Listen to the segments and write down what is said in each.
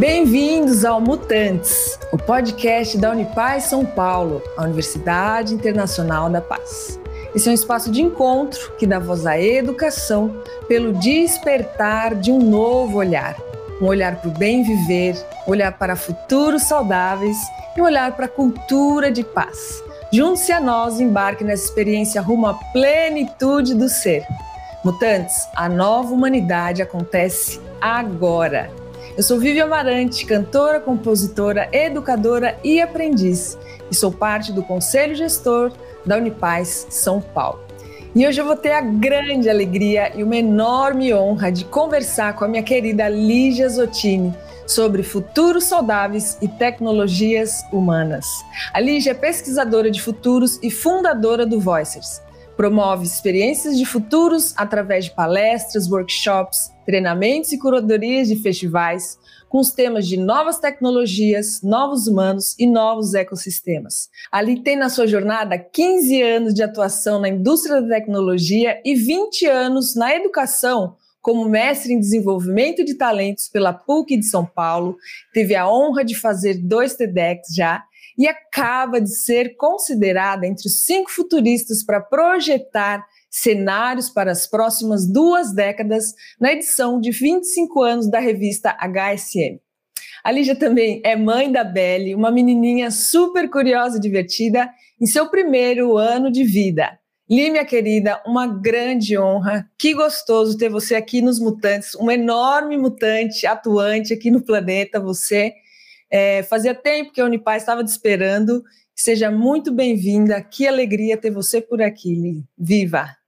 Bem-vindos ao Mutantes, o podcast da Unipaz São Paulo, a Universidade Internacional da Paz. Esse é um espaço de encontro que dá voz à educação pelo despertar de um novo olhar. Um olhar para o bem viver, um olhar para futuros saudáveis e um olhar para a cultura de paz. Junte-se a nós e embarque nessa experiência rumo à plenitude do ser. Mutantes, a nova humanidade acontece agora. Eu sou Vivi Amarante, cantora, compositora, educadora e aprendiz, e sou parte do Conselho Gestor da Unipaz São Paulo. E hoje eu vou ter a grande alegria e uma enorme honra de conversar com a minha querida Lígia Zottini sobre futuros saudáveis e tecnologias humanas. A Lígia é pesquisadora de futuros e fundadora do Voicers. Promove experiências de futuros através de palestras, workshops, treinamentos e curadorias de festivais, com os temas de novas tecnologias, novos humanos e novos ecossistemas. Ali tem na sua jornada 15 anos de atuação na indústria da tecnologia e 20 anos na educação como mestre em desenvolvimento de talentos pela PUC de São Paulo, teve a honra de fazer dois TEDx já e acaba de ser considerada entre os cinco futuristas para projetar cenários para as próximas duas décadas na edição de 25 anos da revista HSM. A Lígia também é mãe da Belle, uma menininha super curiosa e divertida em seu primeiro ano de vida. Li, minha querida, uma grande honra. Que gostoso ter você aqui nos Mutantes, um enorme mutante atuante aqui no planeta. Você é, fazia tempo que a Unipaz estava te esperando. Seja muito bem-vinda. Que alegria ter você por aqui, Li. Viva!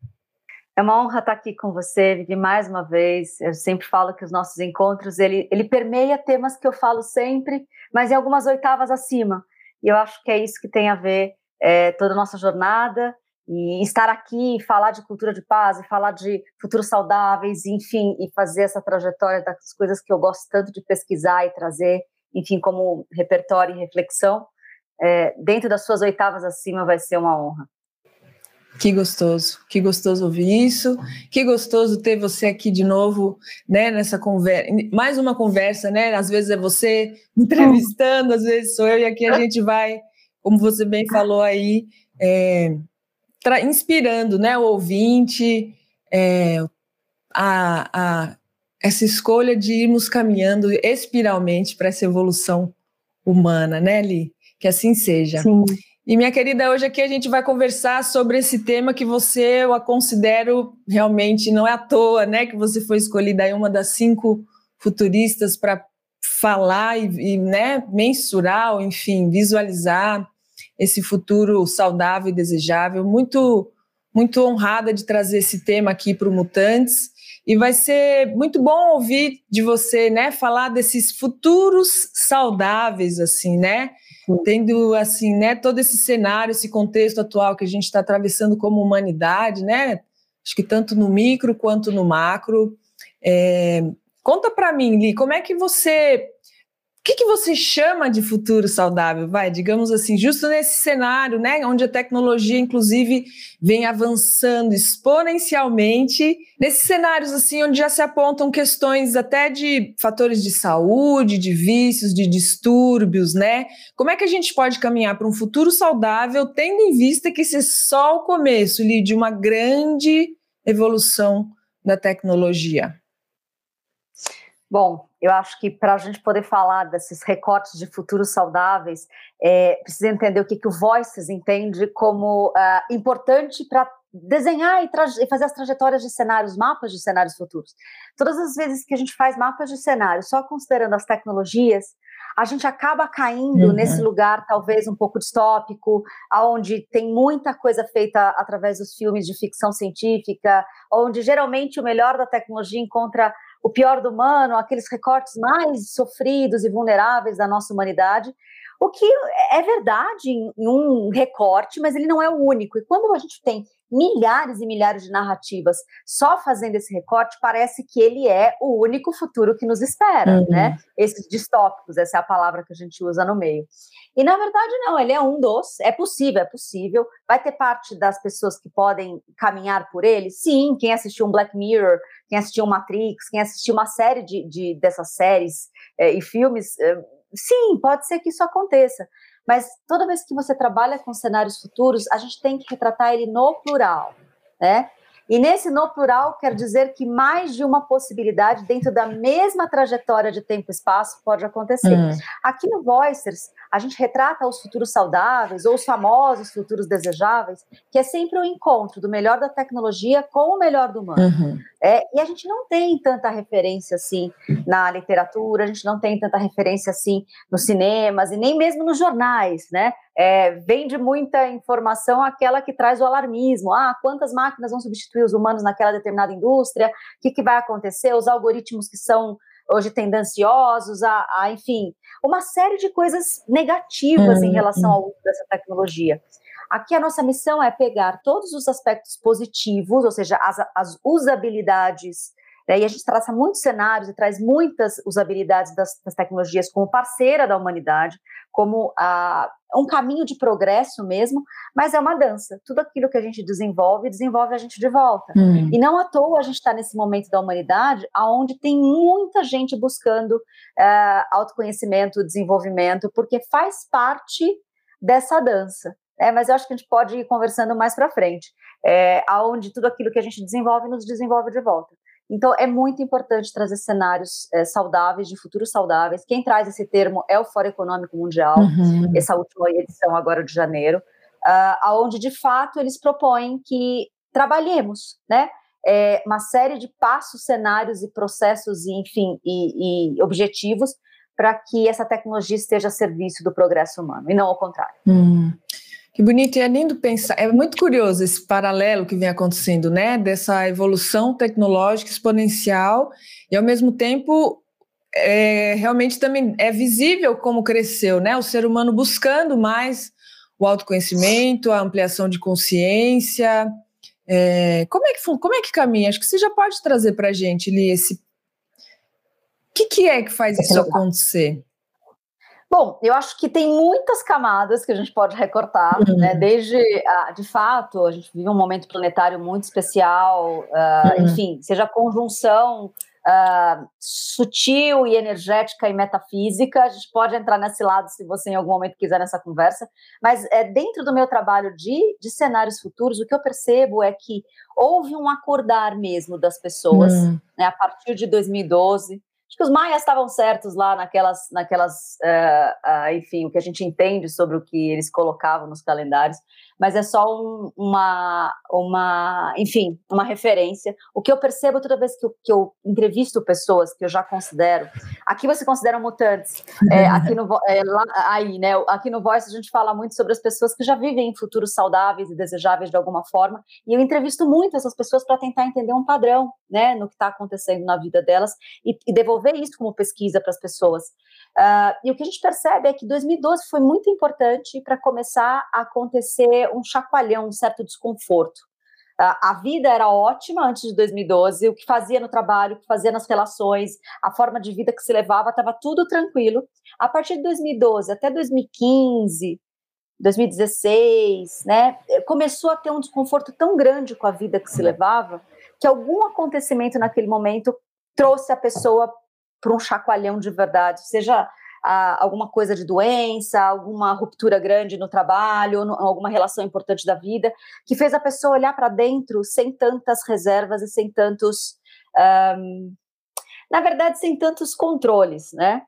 É uma honra estar aqui com você, Vivi, mais uma vez. Eu sempre falo que os nossos encontros, ele, ele permeia temas que eu falo sempre, mas em algumas oitavas acima. E eu acho que é isso que tem a ver é, toda a nossa jornada e estar aqui, falar de cultura de paz, e falar de futuros saudáveis, enfim, e fazer essa trajetória das coisas que eu gosto tanto de pesquisar e trazer, enfim, como repertório e reflexão, é, dentro das suas oitavas acima vai ser uma honra. Que gostoso, que gostoso ouvir isso, que gostoso ter você aqui de novo, né, nessa conversa, mais uma conversa, né, às vezes é você entrevistando, às vezes sou eu, e aqui a gente vai, como você bem falou aí, é, inspirando, né, o ouvinte, é, a, a, essa escolha de irmos caminhando espiralmente para essa evolução humana, né, Li? Que assim seja. Sim. E minha querida, hoje aqui a gente vai conversar sobre esse tema que você eu a considero realmente não é à toa, né? Que você foi escolhida aí uma das cinco futuristas para falar e, e, né, mensurar, enfim, visualizar esse futuro saudável e desejável. Muito, muito honrada de trazer esse tema aqui para o Mutantes. E vai ser muito bom ouvir de você, né, falar desses futuros saudáveis, assim, né? Tendo assim, né, todo esse cenário, esse contexto atual que a gente está atravessando como humanidade, né? Acho que tanto no micro quanto no macro. É, conta para mim, Li, como é que você o que, que você chama de futuro saudável? Vai, digamos assim, justo nesse cenário, né, onde a tecnologia, inclusive, vem avançando exponencialmente, nesses cenários assim, onde já se apontam questões até de fatores de saúde, de vícios, de distúrbios, né? Como é que a gente pode caminhar para um futuro saudável, tendo em vista que esse é só o começo de uma grande evolução da tecnologia? Bom, eu acho que para a gente poder falar desses recortes de futuros saudáveis, é, precisa entender o que, que o Voices entende como uh, importante para desenhar e, e, fazer as trajetórias de cenários, mapas de cenários futuros. Todas as vezes que a gente faz mapas de cenários, só considerando as tecnologias, a gente acaba caindo uhum. nesse lugar talvez um pouco distópico, aonde tem muita coisa feita através dos filmes de ficção científica, onde geralmente o melhor da tecnologia encontra o pior do humano, aqueles recortes mais sofridos e vulneráveis da nossa humanidade, o que é verdade em um recorte, mas ele não é o único. E quando a gente tem milhares e milhares de narrativas. Só fazendo esse recorte, parece que ele é o único futuro que nos espera, uhum. né? Esses distópicos, essa é a palavra que a gente usa no meio. E na verdade, não, ele é um dos, é possível, é possível. Vai ter parte das pessoas que podem caminhar por ele? Sim, quem assistiu um Black Mirror, quem assistiu um Matrix, quem assistiu uma série de, de dessas séries é, e filmes, é, sim, pode ser que isso aconteça. Mas toda vez que você trabalha com cenários futuros, a gente tem que retratar ele no plural, né? E nesse no plural quer dizer que mais de uma possibilidade dentro da mesma trajetória de tempo e espaço pode acontecer. Hum. Aqui no Voicers, a gente retrata os futuros saudáveis ou os famosos futuros desejáveis, que é sempre o um encontro do melhor da tecnologia com o melhor do humano. Uhum. É, e a gente não tem tanta referência assim na literatura, a gente não tem tanta referência assim nos cinemas e nem mesmo nos jornais, né? É, vende muita informação aquela que traz o alarmismo. Ah, quantas máquinas vão substituir os humanos naquela determinada indústria? O que, que vai acontecer? Os algoritmos que são hoje tendenciosos, a, a enfim, uma série de coisas negativas uhum. em relação ao uso dessa tecnologia. Aqui a nossa missão é pegar todos os aspectos positivos, ou seja, as, as usabilidades, né, e a gente traça muitos cenários e traz muitas usabilidades das, das tecnologias como parceira da humanidade, como a, um caminho de progresso mesmo, mas é uma dança. Tudo aquilo que a gente desenvolve, desenvolve a gente de volta. Hum. E não à toa a gente está nesse momento da humanidade, aonde tem muita gente buscando uh, autoconhecimento, desenvolvimento, porque faz parte dessa dança. É, mas eu acho que a gente pode ir conversando mais para frente, é, aonde tudo aquilo que a gente desenvolve nos desenvolve de volta. Então, é muito importante trazer cenários é, saudáveis, de futuros saudáveis. Quem traz esse termo é o Fórum Econômico Mundial, uhum. essa última edição agora de janeiro, uh, aonde de fato eles propõem que trabalhemos, né? É, uma série de passos, cenários e processos, enfim, e, e objetivos para que essa tecnologia esteja a serviço do progresso humano, e não ao contrário. Hum. Que bonito, e é lindo pensar, é muito curioso esse paralelo que vem acontecendo, né, dessa evolução tecnológica exponencial e ao mesmo tempo é, realmente também é visível como cresceu, né, o ser humano buscando mais o autoconhecimento, a ampliação de consciência, é, como, é que, como é que caminha? Acho que você já pode trazer para a gente, Li, esse... O que, que é que faz isso acontecer? Bom, eu acho que tem muitas camadas que a gente pode recortar, uhum. né? Desde, uh, de fato, a gente vive um momento planetário muito especial, uh, uhum. enfim, seja a conjunção uh, sutil e energética e metafísica, a gente pode entrar nesse lado se você em algum momento quiser nessa conversa, mas é, dentro do meu trabalho de, de cenários futuros, o que eu percebo é que houve um acordar mesmo das pessoas, uhum. né, a partir de 2012, Acho que os maias estavam certos lá naquelas, naquelas uh, uh, enfim, o que a gente entende sobre o que eles colocavam nos calendários, mas é só um, uma, uma, enfim, uma referência. O que eu percebo toda vez que eu, que eu entrevisto pessoas que eu já considero, aqui você considera mutantes, é, aqui no, é, lá, aí, né, aqui no Voice a gente fala muito sobre as pessoas que já vivem em futuros saudáveis e desejáveis de alguma forma, e eu entrevisto muito essas pessoas para tentar entender um padrão, né, no que está acontecendo na vida delas e, e devolver isso como pesquisa para as pessoas. Uh, e o que a gente percebe é que 2012 foi muito importante para começar a acontecer um chacoalhão, um certo desconforto. A vida era ótima antes de 2012, o que fazia no trabalho, o que fazia nas relações, a forma de vida que se levava, estava tudo tranquilo. A partir de 2012 até 2015, 2016, né, começou a ter um desconforto tão grande com a vida que se levava que algum acontecimento naquele momento trouxe a pessoa para um chacoalhão de verdade, seja ah, alguma coisa de doença, alguma ruptura grande no trabalho, no, alguma relação importante da vida, que fez a pessoa olhar para dentro sem tantas reservas e sem tantos. Um, na verdade, sem tantos controles, né?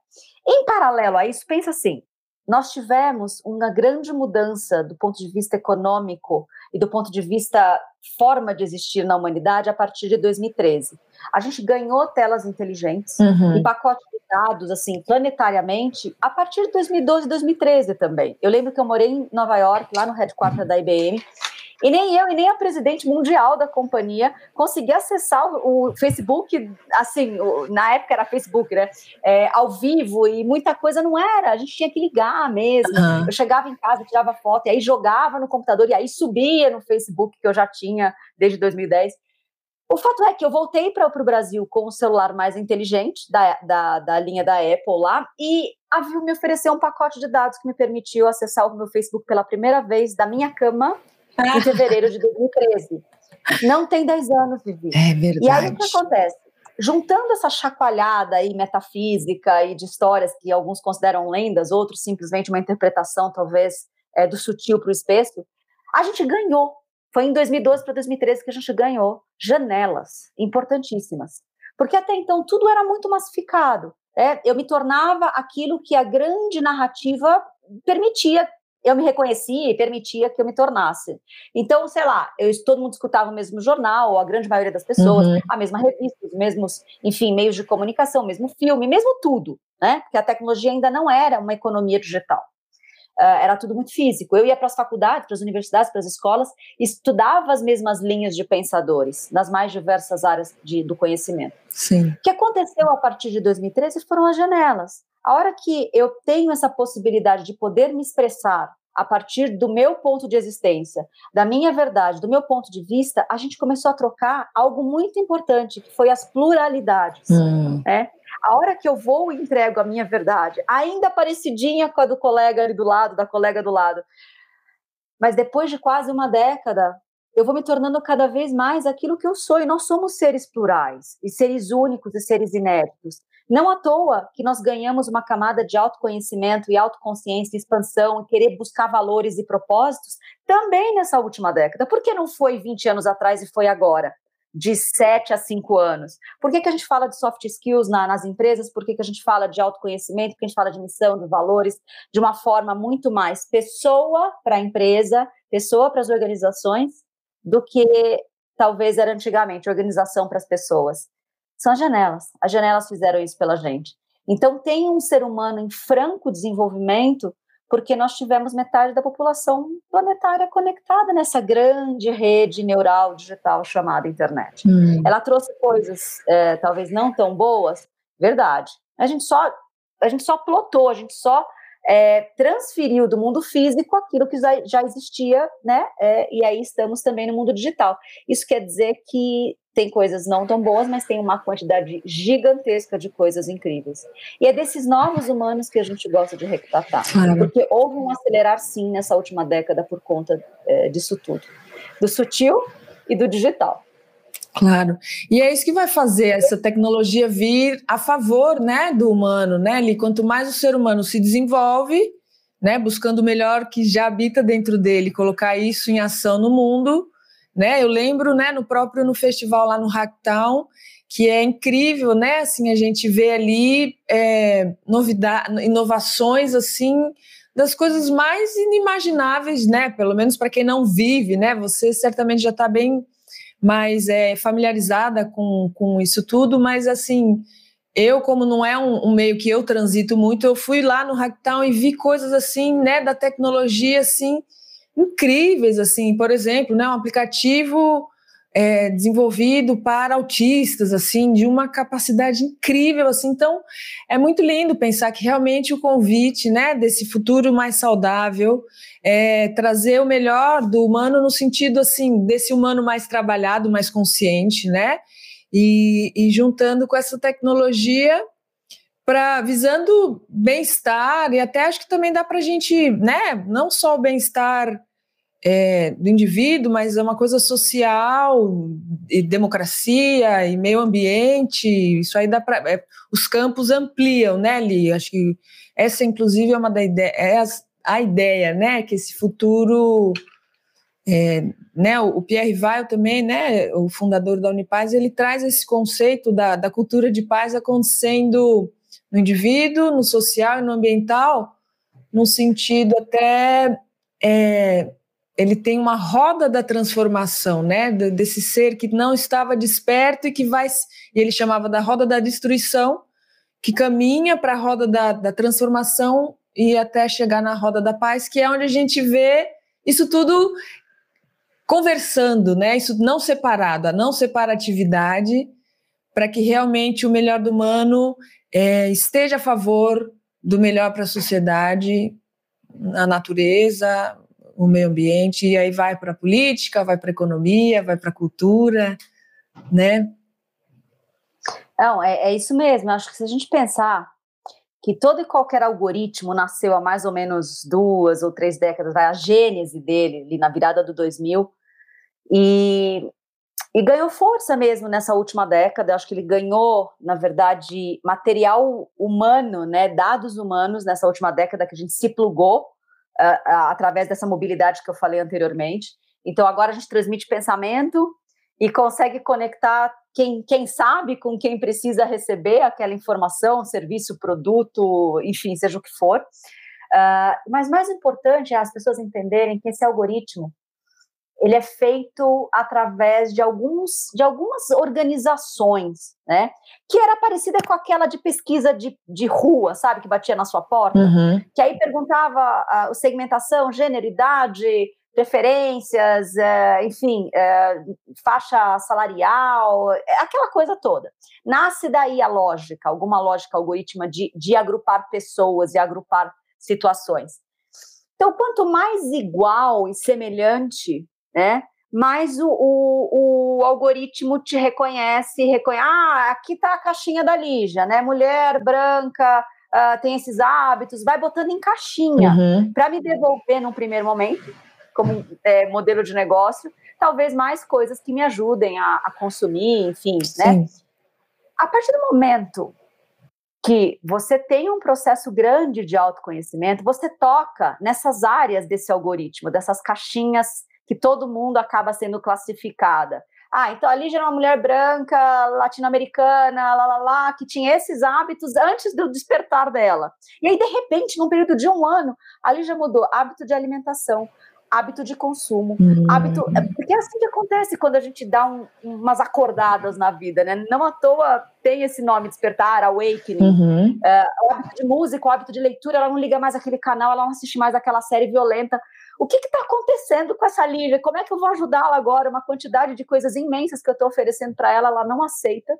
Em paralelo a isso, pensa assim: nós tivemos uma grande mudança do ponto de vista econômico e do ponto de vista forma de existir na humanidade a partir de 2013. A gente ganhou telas inteligentes uhum. e pacotes de dados, assim, planetariamente, a partir de 2012 e 2013 também. Eu lembro que eu morei em Nova York, lá no headquarter da IBM, E nem eu e nem a presidente mundial da companhia conseguia acessar o, Facebook, assim, na época era Facebook, né? É, ao vivo e muita coisa não era. A gente tinha que ligar mesmo. Uhum. Eu chegava em casa, tirava foto, e aí jogava no computador, e aí subia no Facebook, que eu já tinha desde 2010. O fato é que eu voltei para o Brasil com o celular mais inteligente da, da, da linha da Apple lá, e a Viu me ofereceu um pacote de dados que me permitiu acessar o meu Facebook pela primeira vez da minha cama em fevereiro de 2013. Não tem 10 anos, Vivi. É verdade. E aí o que acontece? Juntando essa chacoalhada aí metafísica e de histórias que alguns consideram lendas, outros simplesmente uma interpretação, talvez, é, do sutil para o espesso, a gente ganhou. Foi em 2012 para 2013 que a gente ganhou janelas importantíssimas. Porque até então tudo era muito massificado. É, eu me tornava aquilo que a grande narrativa permitia eu me reconhecia e permitia que eu me tornasse. Então, sei lá, eu, todo mundo escutava o mesmo jornal, a grande maioria das pessoas, uhum. a mesma revista, os mesmos, enfim, meios de comunicação, o mesmo filme, mesmo tudo, né? Porque a tecnologia ainda não era uma economia digital. Uh, era tudo muito físico. Eu ia para as faculdades, para as universidades, para as escolas, estudava as mesmas linhas de pensadores nas mais diversas áreas de, do conhecimento. Sim. O que aconteceu a partir de 2013 foram as janelas. A hora que eu tenho essa possibilidade de poder me expressar a partir do meu ponto de existência, da minha verdade, do meu ponto de vista, a gente começou a trocar algo muito importante, que foi as pluralidades. Hum. Né? A hora que eu vou e entrego a minha verdade, ainda parecidinha com a do colega ali do lado, da colega do lado, mas depois de quase uma década, eu vou me tornando cada vez mais aquilo que eu sou, e nós somos seres plurais, e seres únicos e seres inéditos. Não à toa que nós ganhamos uma camada de autoconhecimento e autoconsciência, expansão, querer buscar valores e propósitos também nessa última década. Por que não foi 20 anos atrás e foi agora? De 7 a 5 anos. Por que, que a gente fala de soft skills na, nas empresas? Por que, que a gente fala de autoconhecimento? Por que a gente fala de missão, de valores, de uma forma muito mais pessoa para a empresa, pessoa para as organizações, do que talvez era antigamente organização para as pessoas são as janelas. As janelas fizeram isso pela gente. Então, tem um ser humano em franco desenvolvimento porque nós tivemos metade da população planetária conectada nessa grande rede neural digital chamada internet. Hum. Ela trouxe coisas é, talvez não tão boas, verdade. A gente só a gente só plotou, a gente só é, transferiu do mundo físico aquilo que já, existia, né? É, e aí estamos também no mundo digital. Isso quer dizer que tem coisas não tão boas, mas tem uma quantidade gigantesca de coisas incríveis. E é desses novos humanos que a gente gosta de retratar, claro. porque houve um acelerar sim nessa última década por conta é, disso tudo, do sutil e do digital. Claro. E é isso que vai fazer essa tecnologia vir a favor, né, do humano, né? Ali, quanto mais o ser humano se desenvolve, né, buscando o melhor que já habita dentro dele, colocar isso em ação no mundo, né? Eu lembro, né, no próprio no festival lá no Hacktown, que é incrível, né? Assim, a gente vê ali é, novidade, inovações assim das coisas mais inimagináveis, né? Pelo menos para quem não vive, né? Você certamente já está bem mais é, familiarizada com, com isso tudo, mas assim, eu, como não é um, um, meio que eu transito muito, eu fui lá no Hacktown e vi coisas assim, né, da tecnologia, assim, incríveis, assim, por exemplo, né, um aplicativo é, desenvolvido para autistas, assim, de uma capacidade incrível, assim. Então, é muito lindo pensar que realmente o convite, né, desse futuro mais saudável, é trazer o melhor do humano no sentido, assim, desse humano mais trabalhado, mais consciente, né, e, e juntando com essa tecnologia para visando bem-estar e até acho que também dá para a gente, né, não só o bem-estar é, do indivíduo, mas é uma coisa social, e democracia e meio ambiente. Isso aí dá para. É, os campos ampliam, né, Li? Acho que essa, inclusive, é uma da ideia, é a, a ideia, né? Que esse futuro. É, né, o Pierre Weil também, né, o fundador da Unipaz, ele traz esse conceito da, da cultura de paz acontecendo no indivíduo, no social e no ambiental, no sentido até é, ele tem uma roda da transformação, né? Desse ser que não estava desperto e que vai. E ele chamava da roda da destruição, que caminha para a roda da, da transformação e até chegar na roda da paz, que é onde a gente vê isso tudo conversando, né? Isso não separado, a não separatividade, para que realmente o melhor do humano é, esteja a favor do melhor para a sociedade, a natureza, o meio ambiente, e aí vai para a política, vai para a economia, vai para a cultura, né? Não, é, é isso mesmo. Acho que se a gente pensar que todo e qualquer algoritmo nasceu há mais ou menos duas ou três décadas, vai a gênese dele, ali na virada do 2000, e, e ganhou força mesmo nessa última década. Acho que ele ganhou, na verdade, material humano, né, dados humanos nessa última década que a gente se plugou uh, através dessa mobilidade que eu falei anteriormente. Então agora a gente transmite pensamento e consegue conectar quem, quem sabe com quem precisa receber aquela informação, serviço, produto, enfim, seja o que for. Uh, mas mais importante é as pessoas entenderem que esse algoritmo ele é feito através de alguns de algumas organizações, né? Que era parecida com aquela de pesquisa de, de rua, sabe, que batia na sua porta, uhum. que aí perguntava a segmentação, gênero, idade, preferências, é, enfim, é, faixa salarial, é, aquela coisa toda. Nasce daí a lógica, alguma lógica algorítmica de, de agrupar pessoas e agrupar situações. Então, quanto mais igual e semelhante, né, mais o, o, o algoritmo te reconhece, reconhece, ah, aqui está a caixinha da Lígia, né, mulher branca, uh, tem esses hábitos, vai botando em caixinha, uhum. para me devolver num primeiro momento, como é, modelo de negócio, talvez mais coisas que me ajudem a, a consumir, enfim, né? Sim. né? A partir do momento que você tem um processo grande de autoconhecimento, você toca nessas áreas desse algoritmo, dessas caixinhas que todo mundo acaba sendo classificada. Ah, então a Lígia era uma mulher branca, latino-americana, lá, lá, lá, que tinha esses hábitos antes do despertar dela. E aí, de repente, num período de um ano, a Lígia mudou hábito de alimentação, hábito de consumo, uhum. hábito. É, porque é assim que acontece quando a gente dá um, umas acordadas na vida, né? Não à toa tem esse nome, despertar, awakening. Uhum. É, o hábito de música, o hábito de leitura, ela não liga mais aquele canal, ela não assiste mais aquela série violenta. O que está acontecendo com essa Lívia? Como é que eu vou ajudá-la agora? Uma quantidade de coisas imensas que eu estou oferecendo para ela, ela não aceita,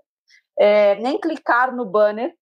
é, nem clicar no banner.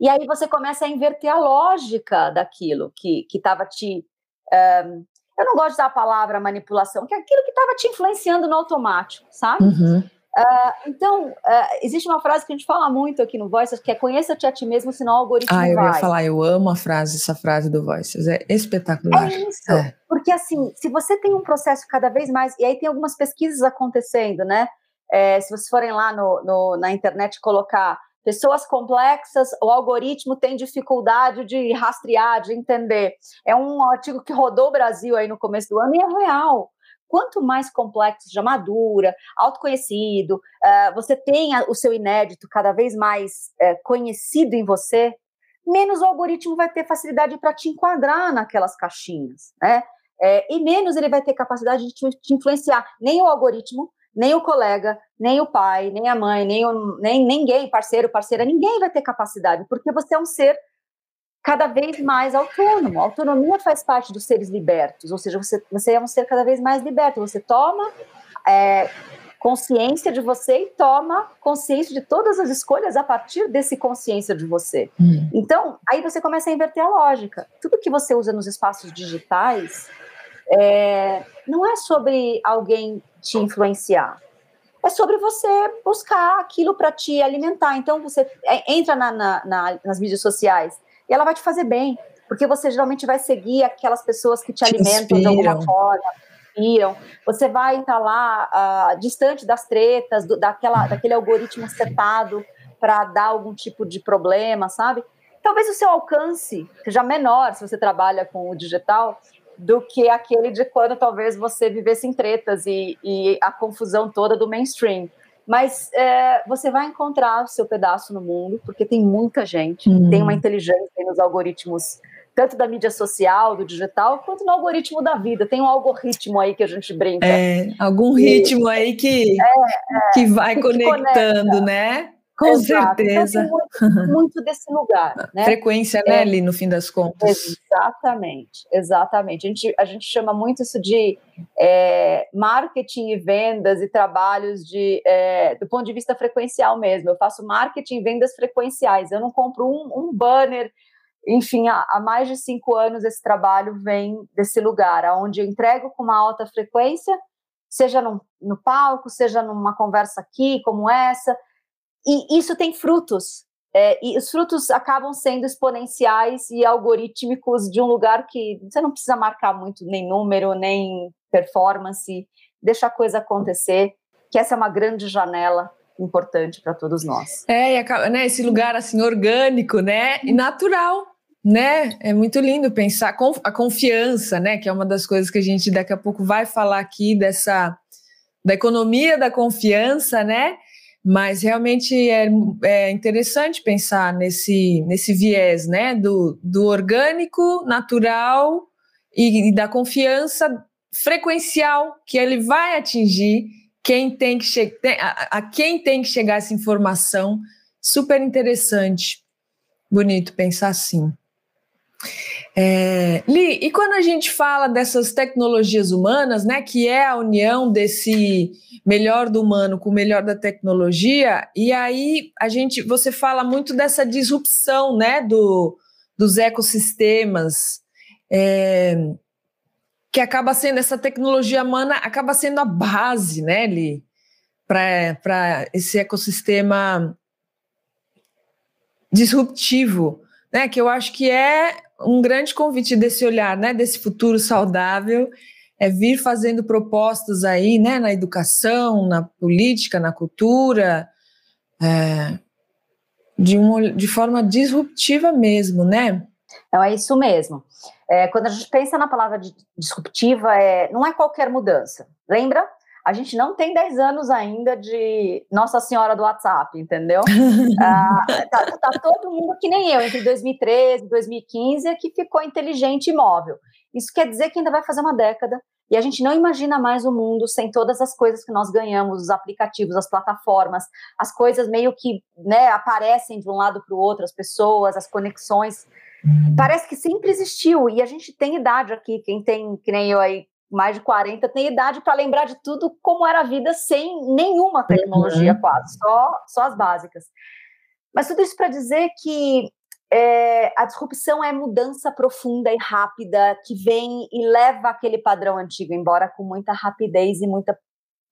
E aí você começa a inverter a lógica daquilo que estava te um, eu não gosto de usar a palavra manipulação, que é aquilo que estava te influenciando no automático, sabe? Uhum. Uh, então, uh, existe uma frase que a gente fala muito aqui no Voices, que é conheça-te a ti mesmo, senão o algoritmo vai. Ah, eu vai. ia falar, eu amo a frase, essa frase do Voices, é espetacular. É isso, é. porque assim, se você tem um processo cada vez mais, e aí tem algumas pesquisas acontecendo, né? É, se vocês forem lá no, no, na internet colocar Pessoas complexas, o algoritmo tem dificuldade de rastrear, de entender. É um artigo que rodou o Brasil aí no começo do ano e é real. Quanto mais complexo, já madura, autoconhecido, uh, você tenha o seu inédito cada vez mais uh, conhecido em você, menos o algoritmo vai ter facilidade para te enquadrar naquelas caixinhas, né? É, e menos ele vai ter capacidade de te, te influenciar. Nem o algoritmo, nem o colega, nem o pai, nem a mãe, nem, o, nem ninguém, parceiro, parceira, ninguém vai ter capacidade, porque você é um ser cada vez mais autônomo. A autonomia faz parte dos seres libertos, ou seja, você, você é um ser cada vez mais liberto. Você toma é, consciência de você e toma consciência de todas as escolhas a partir desse consciência de você. Hum. Então, aí você começa a inverter a lógica. Tudo que você usa nos espaços digitais é, não é sobre alguém te influenciar. É sobre você buscar aquilo para te alimentar. Então você é, entra na, na, na, nas mídias sociais e ela vai te fazer bem, porque você geralmente vai seguir aquelas pessoas que te, te alimentam inspiram. de alguma forma, inspiram. Você vai estar tá lá uh, distante das tretas, do, daquela, daquele algoritmo setado para dar algum tipo de problema, sabe? Talvez o seu alcance seja menor se você trabalha com o digital, do que aquele de quando talvez você vivesse em tretas e, e a confusão toda do mainstream. Mas é, você vai encontrar o seu pedaço no mundo, porque tem muita gente, uhum. tem uma inteligência nos algoritmos, tanto da mídia social, do digital, quanto no algoritmo da vida. Tem um algoritmo aí que a gente brinca. É, algum ritmo aí que, é, que vai que conectando, né? Com Exato. Então, certeza. Então, muito, muito, desse lugar. Né? Frequência, né, é, no fim das contas. Exatamente, exatamente. A gente, a gente chama muito isso de é, marketing e vendas e trabalhos de, é, do ponto de vista frequencial mesmo. Eu faço marketing e vendas frequenciais. Eu não compro um, um banner enfim, há, mais de cinco anos esse trabalho vem desse lugar, onde eu entrego com uma alta frequência, seja no, no palco, seja numa conversa aqui como essa, e isso tem frutos. É, e os frutos acabam sendo exponenciais e algorítmicos de um lugar que você não precisa marcar muito nem número, nem performance, deixa a coisa acontecer, que essa é uma grande janela importante para todos nós. É, e acaba, né, esse lugar assim orgânico, né, e natural, né? É muito lindo pensar a confiança, né, que é uma das coisas que a gente daqui a pouco vai falar aqui dessa da economia da confiança, né? Mas realmente é, é interessante pensar nesse, nesse viés né, do, do orgânico, natural e, e da confiança frequencial que ele vai atingir quem tem que chegar a, a quem tem que chegar essa informação. Super interessante. Bonito pensar assim. É, Li, e quando a gente fala dessas tecnologias humanas, né, que é a união desse melhor do humano com o melhor da tecnologia, e aí a gente, você fala muito dessa disrupção, né, do, dos ecossistemas, é, que acaba sendo essa tecnologia humana acaba sendo a base, né, Li, para esse ecossistema disruptivo, né, que eu acho que é um grande convite desse olhar, né, desse futuro saudável, é vir fazendo propostas aí, né, na educação, na política, na cultura, é, de, um, de forma disruptiva mesmo, né? Então, é isso mesmo. É, quando a gente pensa na palavra disruptiva, é, não é qualquer mudança. Lembra? A gente não tem 10 anos ainda de Nossa Senhora do WhatsApp, entendeu? ah, tá, tá, todo mundo que nem eu, entre 2013 e 2015, é que ficou inteligente e móvel. Isso quer dizer que ainda vai fazer uma década e a gente não imagina mais o mundo sem todas as coisas que nós ganhamos, os aplicativos, as plataformas, as coisas meio que né, aparecem de um lado para o outro, as pessoas, as conexões. Parece que sempre existiu e a gente tem idade aqui, quem tem, que nem eu aí, mais de 40 tem idade para lembrar de tudo como era a vida sem nenhuma tecnologia uhum. quase, só, só as básicas. Mas tudo isso para dizer que é, a disrupção é mudança profunda e rápida que vem e leva aquele padrão antigo embora com muita rapidez e muita,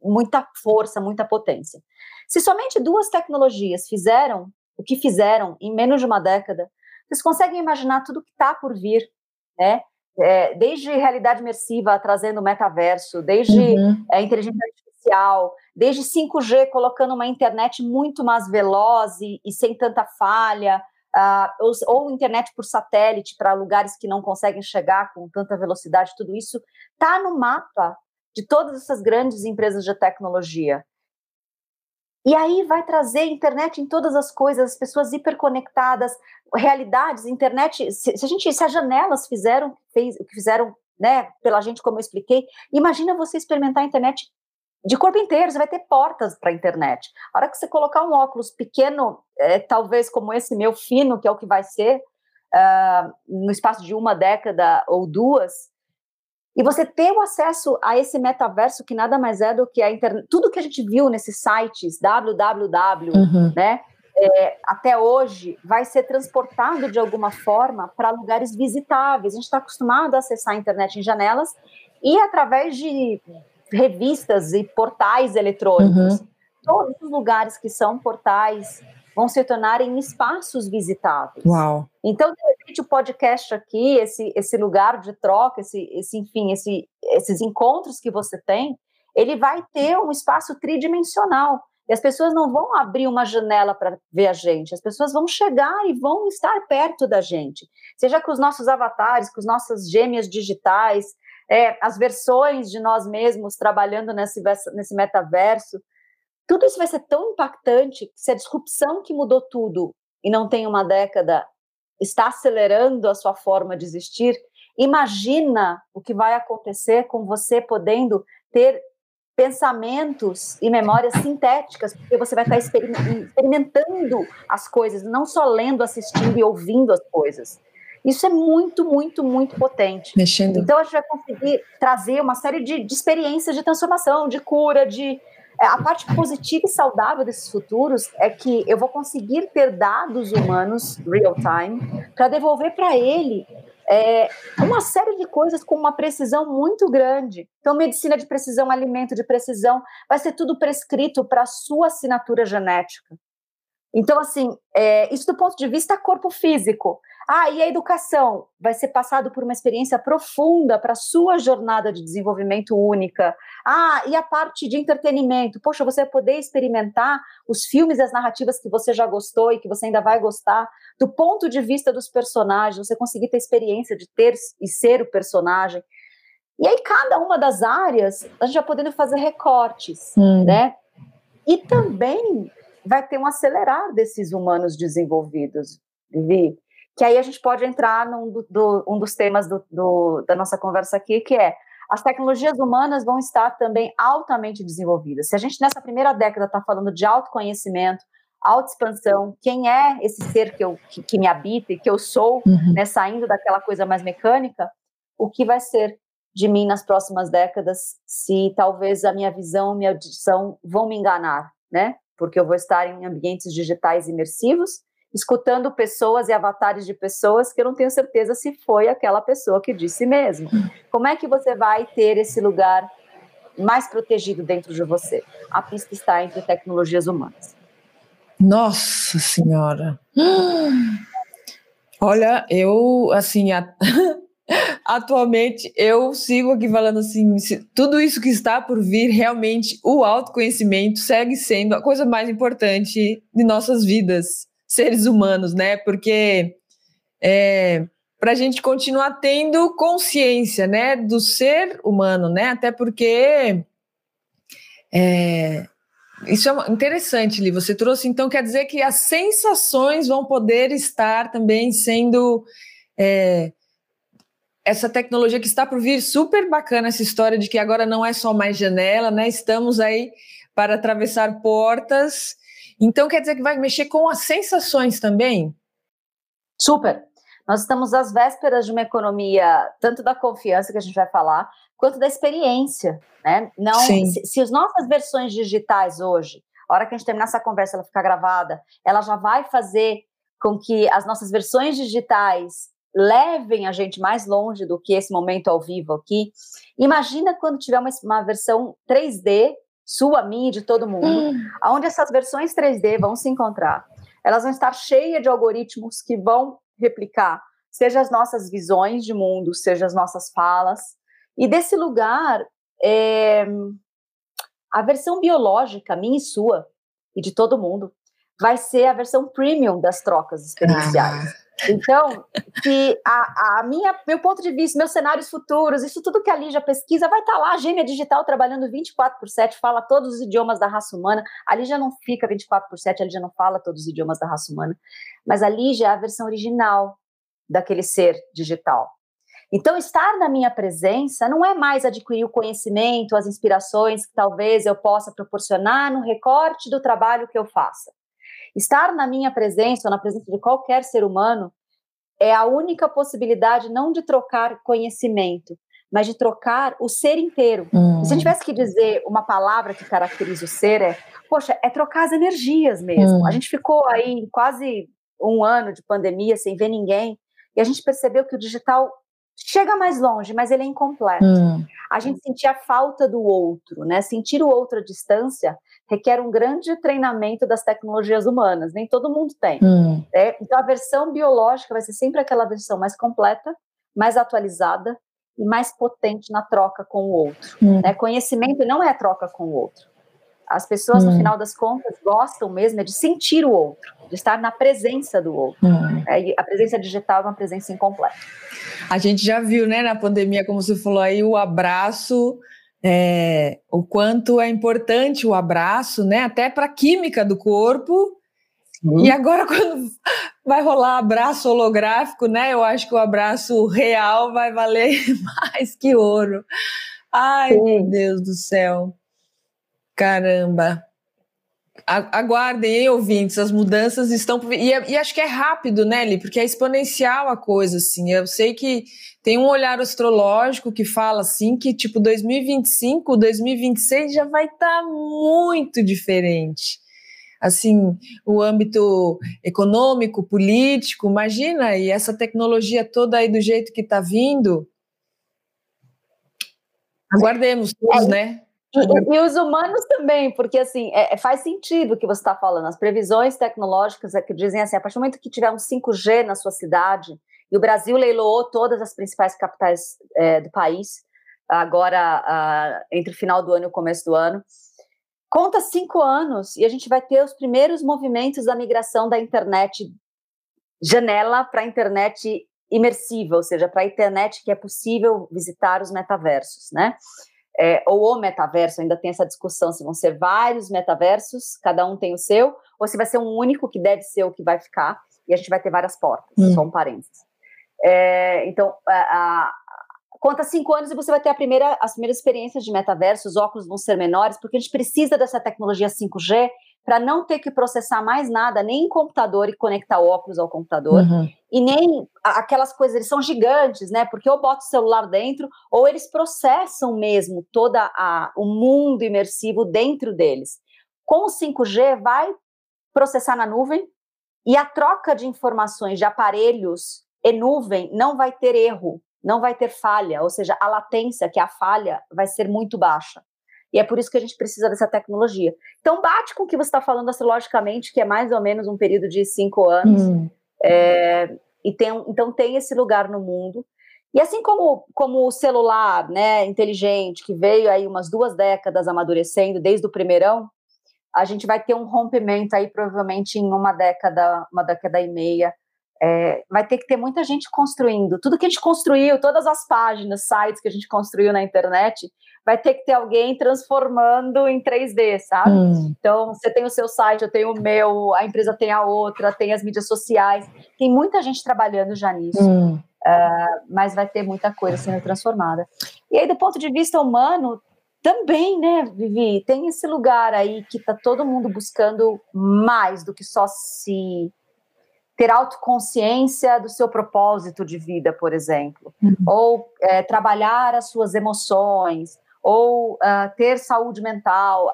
muita força, muita potência. Se somente duas tecnologias fizeram o que fizeram em menos de uma década, vocês conseguem imaginar tudo que está por vir, né? É, desde realidade imersiva trazendo metaverso, desde uhum. é, inteligência artificial, desde 5G colocando uma internet muito mais veloz e, e sem tanta falha, uh, ou, ou, internet por satélite para lugares que não conseguem chegar com tanta velocidade, tudo isso está no mapa de todas essas grandes empresas de tecnologia. E aí vai trazer internet em todas as coisas, as pessoas hiperconectadas, realidades, internet. Se, se a gente, se as janelas fizeram fez, fizeram, né, pela gente, como eu expliquei, imagina você experimentar a internet de corpo inteiro, você vai ter portas para a internet. A hora que você colocar um óculos pequeno, é, talvez como esse meu fino, que é o que vai ser, uh, no espaço de uma década ou duas, e você ter o acesso a esse metaverso que nada mais é do que a internet, tudo que a gente viu nesses sites, www, uhum. né? É, até hoje vai ser transportado de alguma forma para lugares visitáveis. A gente está acostumado a acessar a internet em janelas e através de revistas e portais eletrônicos. Uhum. Todos os lugares que são portais vão se tornar em espaços visitáveis. Uau. Então, de repente, o podcast aqui, esse, esse lugar de troca, esse, esse enfim, esse, esses encontros que você tem, ele vai ter um espaço tridimensional. E as pessoas não vão abrir uma janela para ver a gente, as pessoas vão chegar e vão estar perto da gente. Seja com os nossos avatares, com as nossas gêmeas digitais, é, as versões de nós mesmos trabalhando nesse, nesse metaverso. Tudo isso vai ser tão impactante que se a disrupção que mudou tudo e não tem uma década está acelerando a sua forma de existir, imagina o que vai acontecer com você podendo ter pensamentos e memórias sintéticas, porque você vai estar experimentando as coisas, não só lendo, assistindo e ouvindo as coisas. Isso é muito, muito, muito potente. Mexendo. Então a gente vai conseguir trazer uma série de, de experiências de transformação, de cura, de a parte positiva e saudável desses futuros é que eu vou conseguir ter dados humanos real time para devolver para ele é, uma série de coisas com uma precisão muito grande. Então, medicina de precisão, alimento de precisão, vai ser tudo prescrito para a sua assinatura genética. Então, assim, é, isso do ponto de vista corpo físico. Ah, e a educação vai ser passado por uma experiência profunda para a sua jornada de desenvolvimento única. Ah, e a parte de entretenimento. Poxa, você vai poder experimentar os filmes e as narrativas que você já gostou e que você ainda vai gostar, do ponto de vista dos personagens, você conseguir ter experiência de ter e ser o personagem. E aí, cada uma das áreas, a gente vai podendo fazer recortes, hum. né? E também vai ter um acelerar desses humanos desenvolvidos, Vivi que aí a gente pode entrar num do, do, um dos temas do, do, da nossa conversa aqui, que é as tecnologias humanas vão estar também altamente desenvolvidas. Se a gente nessa primeira década está falando de autoconhecimento, autoexpansão, quem é esse ser que, eu, que, que me habita e que eu sou, uhum. né, saindo daquela coisa mais mecânica, o que vai ser de mim nas próximas décadas, se talvez a minha visão, minha audição vão me enganar, né? Porque eu vou estar em ambientes digitais imersivos, escutando pessoas e avatares de pessoas que eu não tenho certeza se foi aquela pessoa que disse mesmo. Como é que você vai ter esse lugar mais protegido dentro de você? A pista está entre tecnologias humanas. Nossa Senhora! Olha, eu, assim, a... atualmente eu sigo aqui falando assim: tudo isso que está por vir, realmente o autoconhecimento segue sendo a coisa mais importante de nossas vidas seres humanos, né? Porque é, para a gente continuar tendo consciência, né, do ser humano, né? Até porque é, isso é interessante, Li. Você trouxe, então, quer dizer que as sensações vão poder estar também sendo. É, essa tecnologia que está por vir, super bacana essa história de que agora não é só mais janela, né? Estamos aí para atravessar portas então quer dizer que vai mexer com as sensações também? Super. Nós estamos às vésperas de uma economia, tanto da confiança que a gente vai falar, quanto da experiência. Né? Não, se, se, as nossas versões digitais hoje, a hora que a gente terminar essa conversa, ela ficar gravada, ela já vai fazer com que as nossas versões digitais levem a gente mais longe do que esse momento ao vivo aqui. Imagina quando tiver uma, uma versão 3D sua, minha e de todo mundo, hum. onde essas versões 3D vão se encontrar. Elas vão estar cheias de algoritmos que vão replicar, seja as nossas visões de mundo, seja as nossas falas. E desse lugar, é, a versão biológica, minha e sua, e de todo mundo, vai ser a versão premium das trocas experienciais. Ah. Então, se a, a, minha, meu ponto de vista, meus cenários futuros, isso tudo que a Lígia pesquisa, vai estar tá lá, a gêmea digital trabalhando 24 por 7, fala todos os idiomas da raça humana. A Lígia não fica 24 por 7, a Lígia não fala todos os idiomas da raça humana. Mas a Lígia é a versão original daquele ser digital. Então, estar na minha presença não é mais adquirir o conhecimento, as inspirações que talvez eu possa proporcionar no recorte do trabalho que eu faça. Estar na minha presença ou na presença de qualquer ser humano é a única possibilidade não de trocar conhecimento, mas de trocar o ser inteiro. Hum. Se a gente tivesse que dizer uma palavra que caracteriza o ser, é, poxa, é trocar as energias mesmo. Hum. A gente ficou aí quase um ano de pandemia sem ver ninguém, e a gente percebeu que o digital chega mais longe, mas ele é incompleto. Hum. A gente sentia a falta do outro, né? Sentir o outro à distância requer um grande treinamento das tecnologias humanas, nem todo mundo tem. Hum. Né? Então, a versão biológica vai ser sempre aquela versão mais completa, mais atualizada e mais potente na troca com o outro. Hum. Né? Conhecimento não é troca com o outro. As pessoas, hum. no final das contas, gostam mesmo de sentir o outro, de estar na presença do outro. Hum. É, a presença digital é uma presença incompleta. A gente já viu, né, na pandemia, como você falou aí, o abraço é, o quanto é importante o abraço, né? Até para a química do corpo. Sim. E agora, quando vai rolar abraço holográfico, né? Eu acho que o abraço real vai valer mais que ouro. Ai, Sim. meu Deus do céu. Caramba, aguardem, hein, ouvintes, as mudanças estão. E, e, acho que é rápido, né, Li? Porque é exponencial a coisa, assim. Eu sei que tem um olhar astrológico que fala, assim, que tipo 2025, 2026 já vai estar tá muito diferente. Assim, o âmbito econômico, político, imagina, e essa tecnologia toda aí do jeito que está vindo. Aguardemos todos, é. né? E, e, os humanos também, porque assim, é, é faz sentido o que você está falando. As previsões tecnológicas é que dizem assim: a partir do momento que tiver um 5G na sua cidade, e o Brasil leiloou todas as principais capitais é, do país, agora entre o final do ano e o começo do ano. Conta cinco anos e a gente vai ter os primeiros movimentos da migração da internet janela para a internet imersiva, ou seja, para a internet que é possível visitar os metaversos, né? É, ou o metaverso, ainda tem essa discussão se vão ser vários metaversos, cada um tem o seu, ou se vai ser um único que deve ser o que vai ficar, e a gente vai ter várias portas, hum. só um parênteses. É, então, a, a, conta cinco anos e você vai ter a primeira, as primeiras experiências de metaverso, os óculos vão ser menores, porque a gente precisa dessa tecnologia 5G para não ter que processar mais nada, nem em computador e conectar o óculos ao computador, uhum. e nem aquelas coisas, eles são gigantes, né? Porque ou bota o celular dentro, ou eles processam mesmo toda a, o mundo imersivo dentro deles. Com o 5G, vai processar na nuvem, e a troca de informações de aparelhos e nuvem não vai ter erro, não vai ter falha, ou seja, a latência, que é a falha, vai ser muito baixa. E é por isso que a gente precisa dessa tecnologia. Então, bate com o que você está falando astrologicamente, que é mais ou menos um período de cinco anos. Hum. É, e tem, então, tem esse lugar no mundo. E assim como, como o celular né, inteligente, que veio aí umas duas décadas amadurecendo, desde o primeirão, a gente vai ter um rompimento aí provavelmente em uma década, uma década e meia, é, vai ter que ter muita gente construindo. Tudo que a gente construiu, todas as páginas, sites que a gente construiu na internet, vai ter que ter alguém transformando em 3D, sabe? Hum. Então, você tem o seu site, eu tenho o meu, a empresa tem a outra, tem as mídias sociais. Tem muita gente trabalhando já nisso. Hum. Uh, mas vai ter muita coisa sendo transformada. E aí, do ponto de vista humano, também, né, Vivi, tem esse lugar aí que tá todo mundo buscando mais do que só se ter autoconsciência do seu propósito de vida, por exemplo, uhum. ou é, trabalhar as suas emoções, ou uh, ter saúde mental.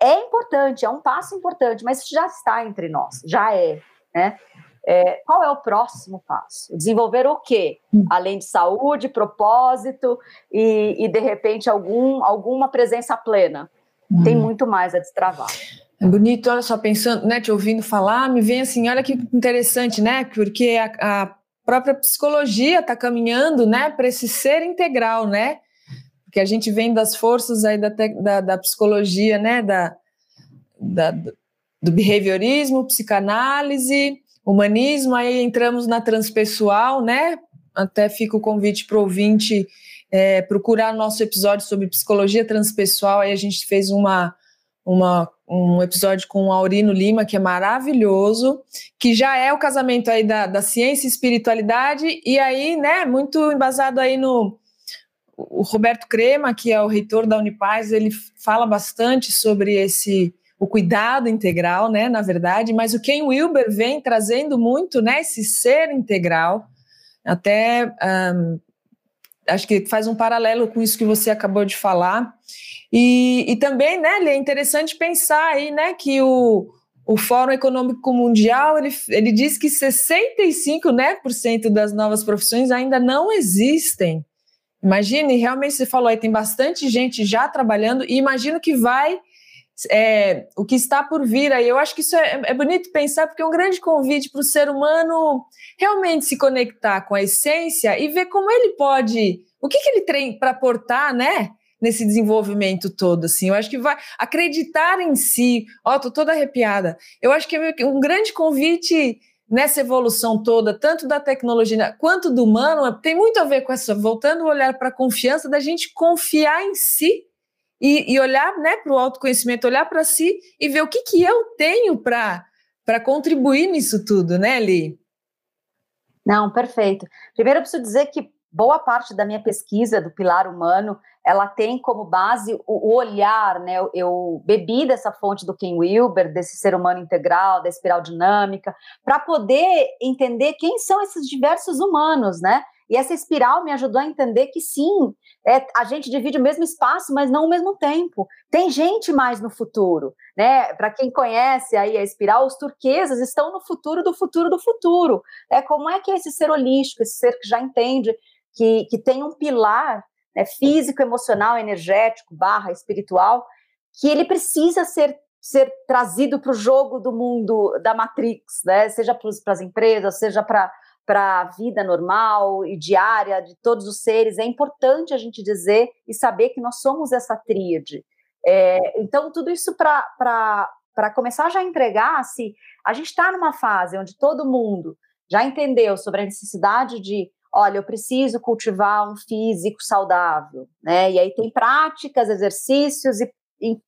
É importante, é um passo importante, mas já está entre nós, já é, né? É, qual é o próximo passo? Desenvolver o quê? Além de saúde, propósito e, e de repente, algum, alguma presença plena. Tem uhum. muito mais a destravar. É bonito, olha só, pensando, né, te ouvindo falar, me vem assim, olha que interessante, né, porque a, a própria psicologia está caminhando, né, para esse ser integral, né, porque a gente vem das forças aí da, da, da psicologia, né, da, da, do behaviorismo, psicanálise, humanismo, aí entramos na transpessoal, né, até fica o convite para o ouvinte é, procurar nosso episódio sobre psicologia transpessoal, aí a gente fez uma uma, um episódio com o Aurino Lima, que é maravilhoso, que já é o casamento aí da, da ciência e espiritualidade, e aí, né, muito embasado aí no o Roberto Crema, que é o reitor da Unipaz, ele fala bastante sobre esse o cuidado integral, né, na verdade, mas o Ken Wilber vem trazendo muito, né, esse ser integral, até um, acho que faz um paralelo com isso que você acabou de falar, e, e também, né, é interessante pensar aí, né, que o, o Fórum Econômico Mundial, ele, ele diz que 65% né, por cento das novas profissões ainda não existem. Imagine, realmente você falou aí, tem bastante gente já trabalhando, e imagino que vai, é, o que está por vir aí. Eu acho que isso é, é bonito pensar, porque é um grande convite para o ser humano realmente se conectar com a essência e ver como ele pode, o que, que ele tem para aportar, né? nesse desenvolvimento todo, assim. Eu acho que vai acreditar em si. Ó, oh, tô toda arrepiada. Eu acho que é um grande convite nessa evolução toda, tanto da tecnologia quanto do humano, tem muito a ver com essa, voltando o olhar para a confiança, da gente confiar em si e, e olhar né, para o autoconhecimento, olhar para si e ver o que, que eu tenho para contribuir nisso tudo, né, Li? Não, perfeito. Primeiro eu preciso dizer que boa parte da minha pesquisa do pilar humano, ela tem como base o, olhar, né? Eu, eu, bebi dessa fonte do Ken Wilber, desse ser humano integral, da espiral dinâmica, para poder entender quem são esses diversos humanos, né? E essa espiral me ajudou a entender que sim, é, a gente divide o mesmo espaço, mas não o mesmo tempo. Tem gente mais no futuro, né? Para quem conhece aí a espiral, os turquesas estão no futuro do futuro do futuro. É como é que é esse ser holístico, esse ser que já entende que, que tem um pilar né, físico, emocional, energético, barra espiritual, que ele precisa ser ser trazido para o jogo do mundo da Matrix, né? Seja para as empresas, seja para para a vida normal e diária de todos os seres, é importante a gente dizer e saber que nós somos essa tríade. É, então, tudo isso para começar já a entregar, se a gente está numa fase onde todo mundo já entendeu sobre a necessidade de, olha, eu preciso cultivar um físico saudável, né? E aí tem práticas, exercícios e,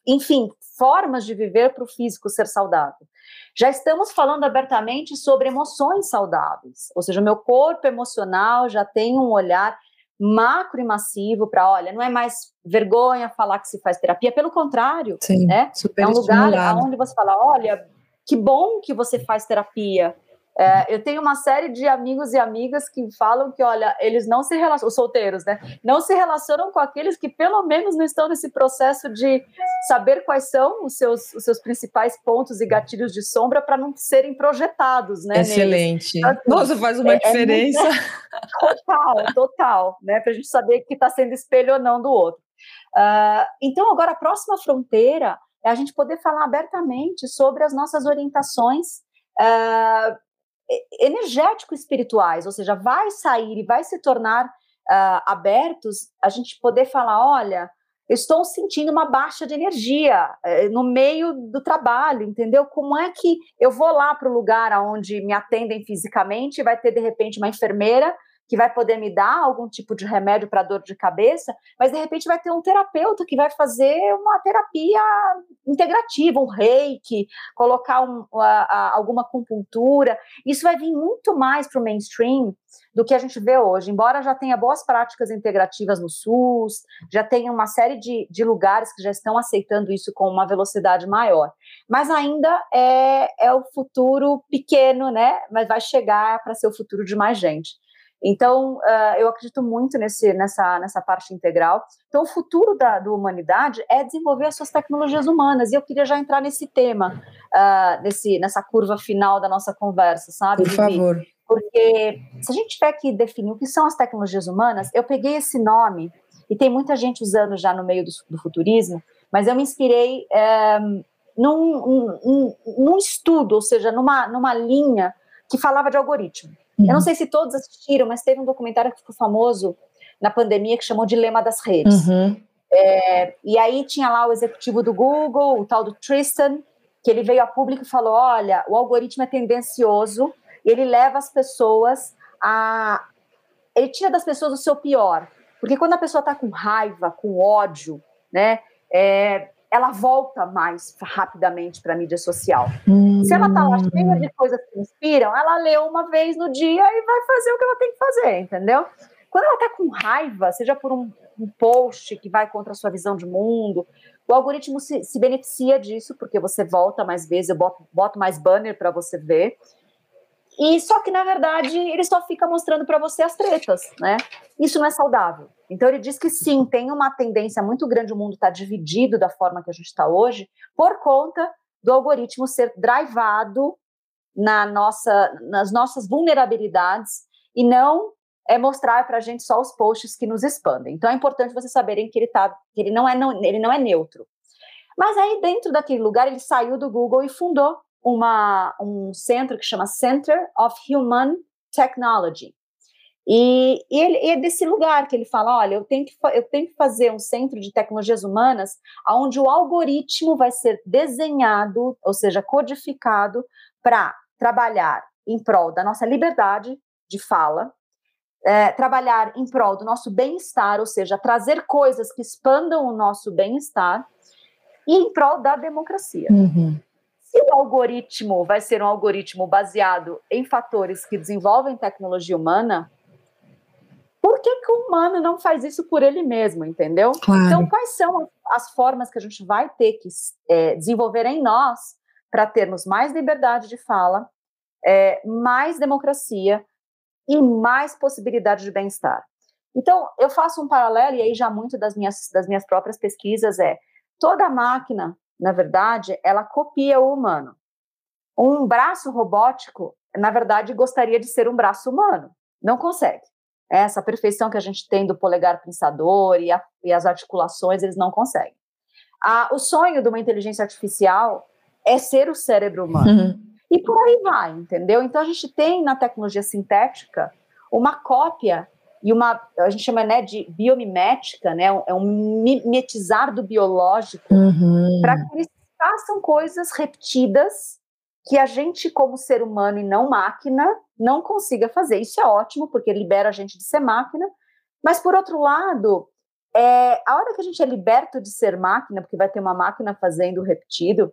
enfim, formas de viver para o físico ser saudável. Já estamos falando abertamente sobre emoções saudáveis, ou seja, o meu corpo emocional já tem um olhar macro e massivo para, olha, não é mais vergonha falar que se faz terapia, pelo contrário, Sim, né? é um lugar onde você fala, olha, que bom que você faz terapia, é, eu tenho uma série de amigos e amigas que falam que, olha, eles não se relacionam, os solteiros, né? Não se relacionam com aqueles que pelo menos não estão nesse processo de saber quais são os seus, os seus principais pontos e gatilhos de sombra para não serem projetados, né? Excelente. Então, assim, Nossa, faz uma é, diferença. É total, total, né? Para a gente saber que está sendo espelho ou não do outro. Uh, então, agora, a próxima fronteira é a gente poder falar abertamente sobre as nossas orientações. Uh, energético-espirituais, ou seja, vai sair e vai se tornar uh, abertos, a gente poder falar, olha, eu estou sentindo uma baixa de energia uh, no meio do trabalho, entendeu? Como é que eu vou lá para o lugar onde me atendem fisicamente, vai ter de repente uma enfermeira que vai poder me dar algum tipo de remédio para dor de cabeça, mas de repente vai ter um terapeuta que vai fazer uma terapia integrativa, um reiki, colocar um, a, a, alguma acupuntura. Isso vai vir muito mais para o mainstream do que a gente vê hoje. Embora já tenha boas práticas integrativas no SUS, já tenha uma série de, de lugares que já estão aceitando isso com uma velocidade maior. Mas ainda é, é o futuro pequeno, né? Mas vai chegar para ser o futuro de mais gente. Então, uh, eu acredito muito nesse, nessa, nessa parte integral. Então, o futuro da, da humanidade é desenvolver as suas tecnologias humanas, e eu queria já entrar nesse tema, uh, nesse, nessa curva final da nossa conversa, sabe? Por favor. Porque se a gente tiver que definir o que são as tecnologias humanas, eu peguei esse nome, e tem muita gente usando já no meio do, do futurismo, mas eu me inspirei um, eh, num, num, num estudo, ou seja, numa, numa linha que falava de algoritmo. Uhum. Eu não sei se todos assistiram, mas teve um documentário que ficou famoso na pandemia que chamou Dilema das Redes. Uhum. É, e aí tinha lá o executivo do Google, o tal do Tristan, que ele veio a público e falou: olha, o algoritmo é tendencioso, ele leva as pessoas a. Ele tira das pessoas o seu pior. Porque quando a pessoa está com raiva, com ódio, né? É, ela volta mais rapidamente para a mídia social. Hum. Se ela está lá cheia de coisas que inspiram, ela lê uma vez no dia e vai fazer o que ela tem que fazer, entendeu? Quando ela está com raiva, seja por um, um, post que vai contra a sua visão de mundo, o algoritmo se, se beneficia disso, porque você volta mais vezes, eu boto, boto mais banner para você ver. E só que, na verdade, ele só fica mostrando para você as tretas, né? Isso não é saudável. Então, ele diz que sim, tem uma tendência muito grande, o mundo está dividido da forma que a gente está hoje, por conta do algoritmo ser drivado na nossa, nas nossas vulnerabilidades e não é mostrar para a gente só os posts que nos expandem. Então, é importante vocês saberem que ele, tá, que ele, não é, não, ele não é neutro. Mas aí, dentro daquele lugar, ele saiu do Google e fundou uma, um centro que chama Center of Human Technology. E, e, ele, e é desse lugar que ele fala: olha, eu tenho, que, eu tenho que fazer um centro de tecnologias humanas onde o algoritmo vai ser desenhado, ou seja, codificado, para trabalhar em prol da nossa liberdade de fala, é, trabalhar em prol do nosso bem-estar, ou seja, trazer coisas que expandam o nosso bem-estar, e em prol da democracia. Uhum. Se o algoritmo vai ser um algoritmo baseado em fatores que desenvolvem tecnologia humana, por que, que o humano não faz isso por ele mesmo, entendeu? Claro. Então, quais são as formas que a gente vai ter que é, desenvolver em nós para termos mais liberdade de fala, é, mais democracia e mais possibilidade de bem-estar? Então, eu faço um paralelo, e aí já muito das minhas, das minhas próprias pesquisas é, toda máquina, na verdade, ela copia o humano. Um braço robótico, na verdade, gostaria de ser um braço humano, não consegue. Essa perfeição que a gente tem do polegar pensador e, a, e as articulações, eles não conseguem. o sonho de uma inteligência artificial é ser o cérebro humano. Uhum. E por aí vai, entendeu? Então a gente tem na tecnologia sintética uma cópia e uma, a gente chama né, de biomimética, né, é um mimetizar do biológico, uhum. para que eles façam coisas repetidas que a gente, como ser humano e não máquina, não consiga fazer. Isso é ótimo, porque libera a gente de ser máquina, mas por outro lado, é, a hora que a gente é liberto de ser máquina, porque vai ter uma máquina fazendo o repetido,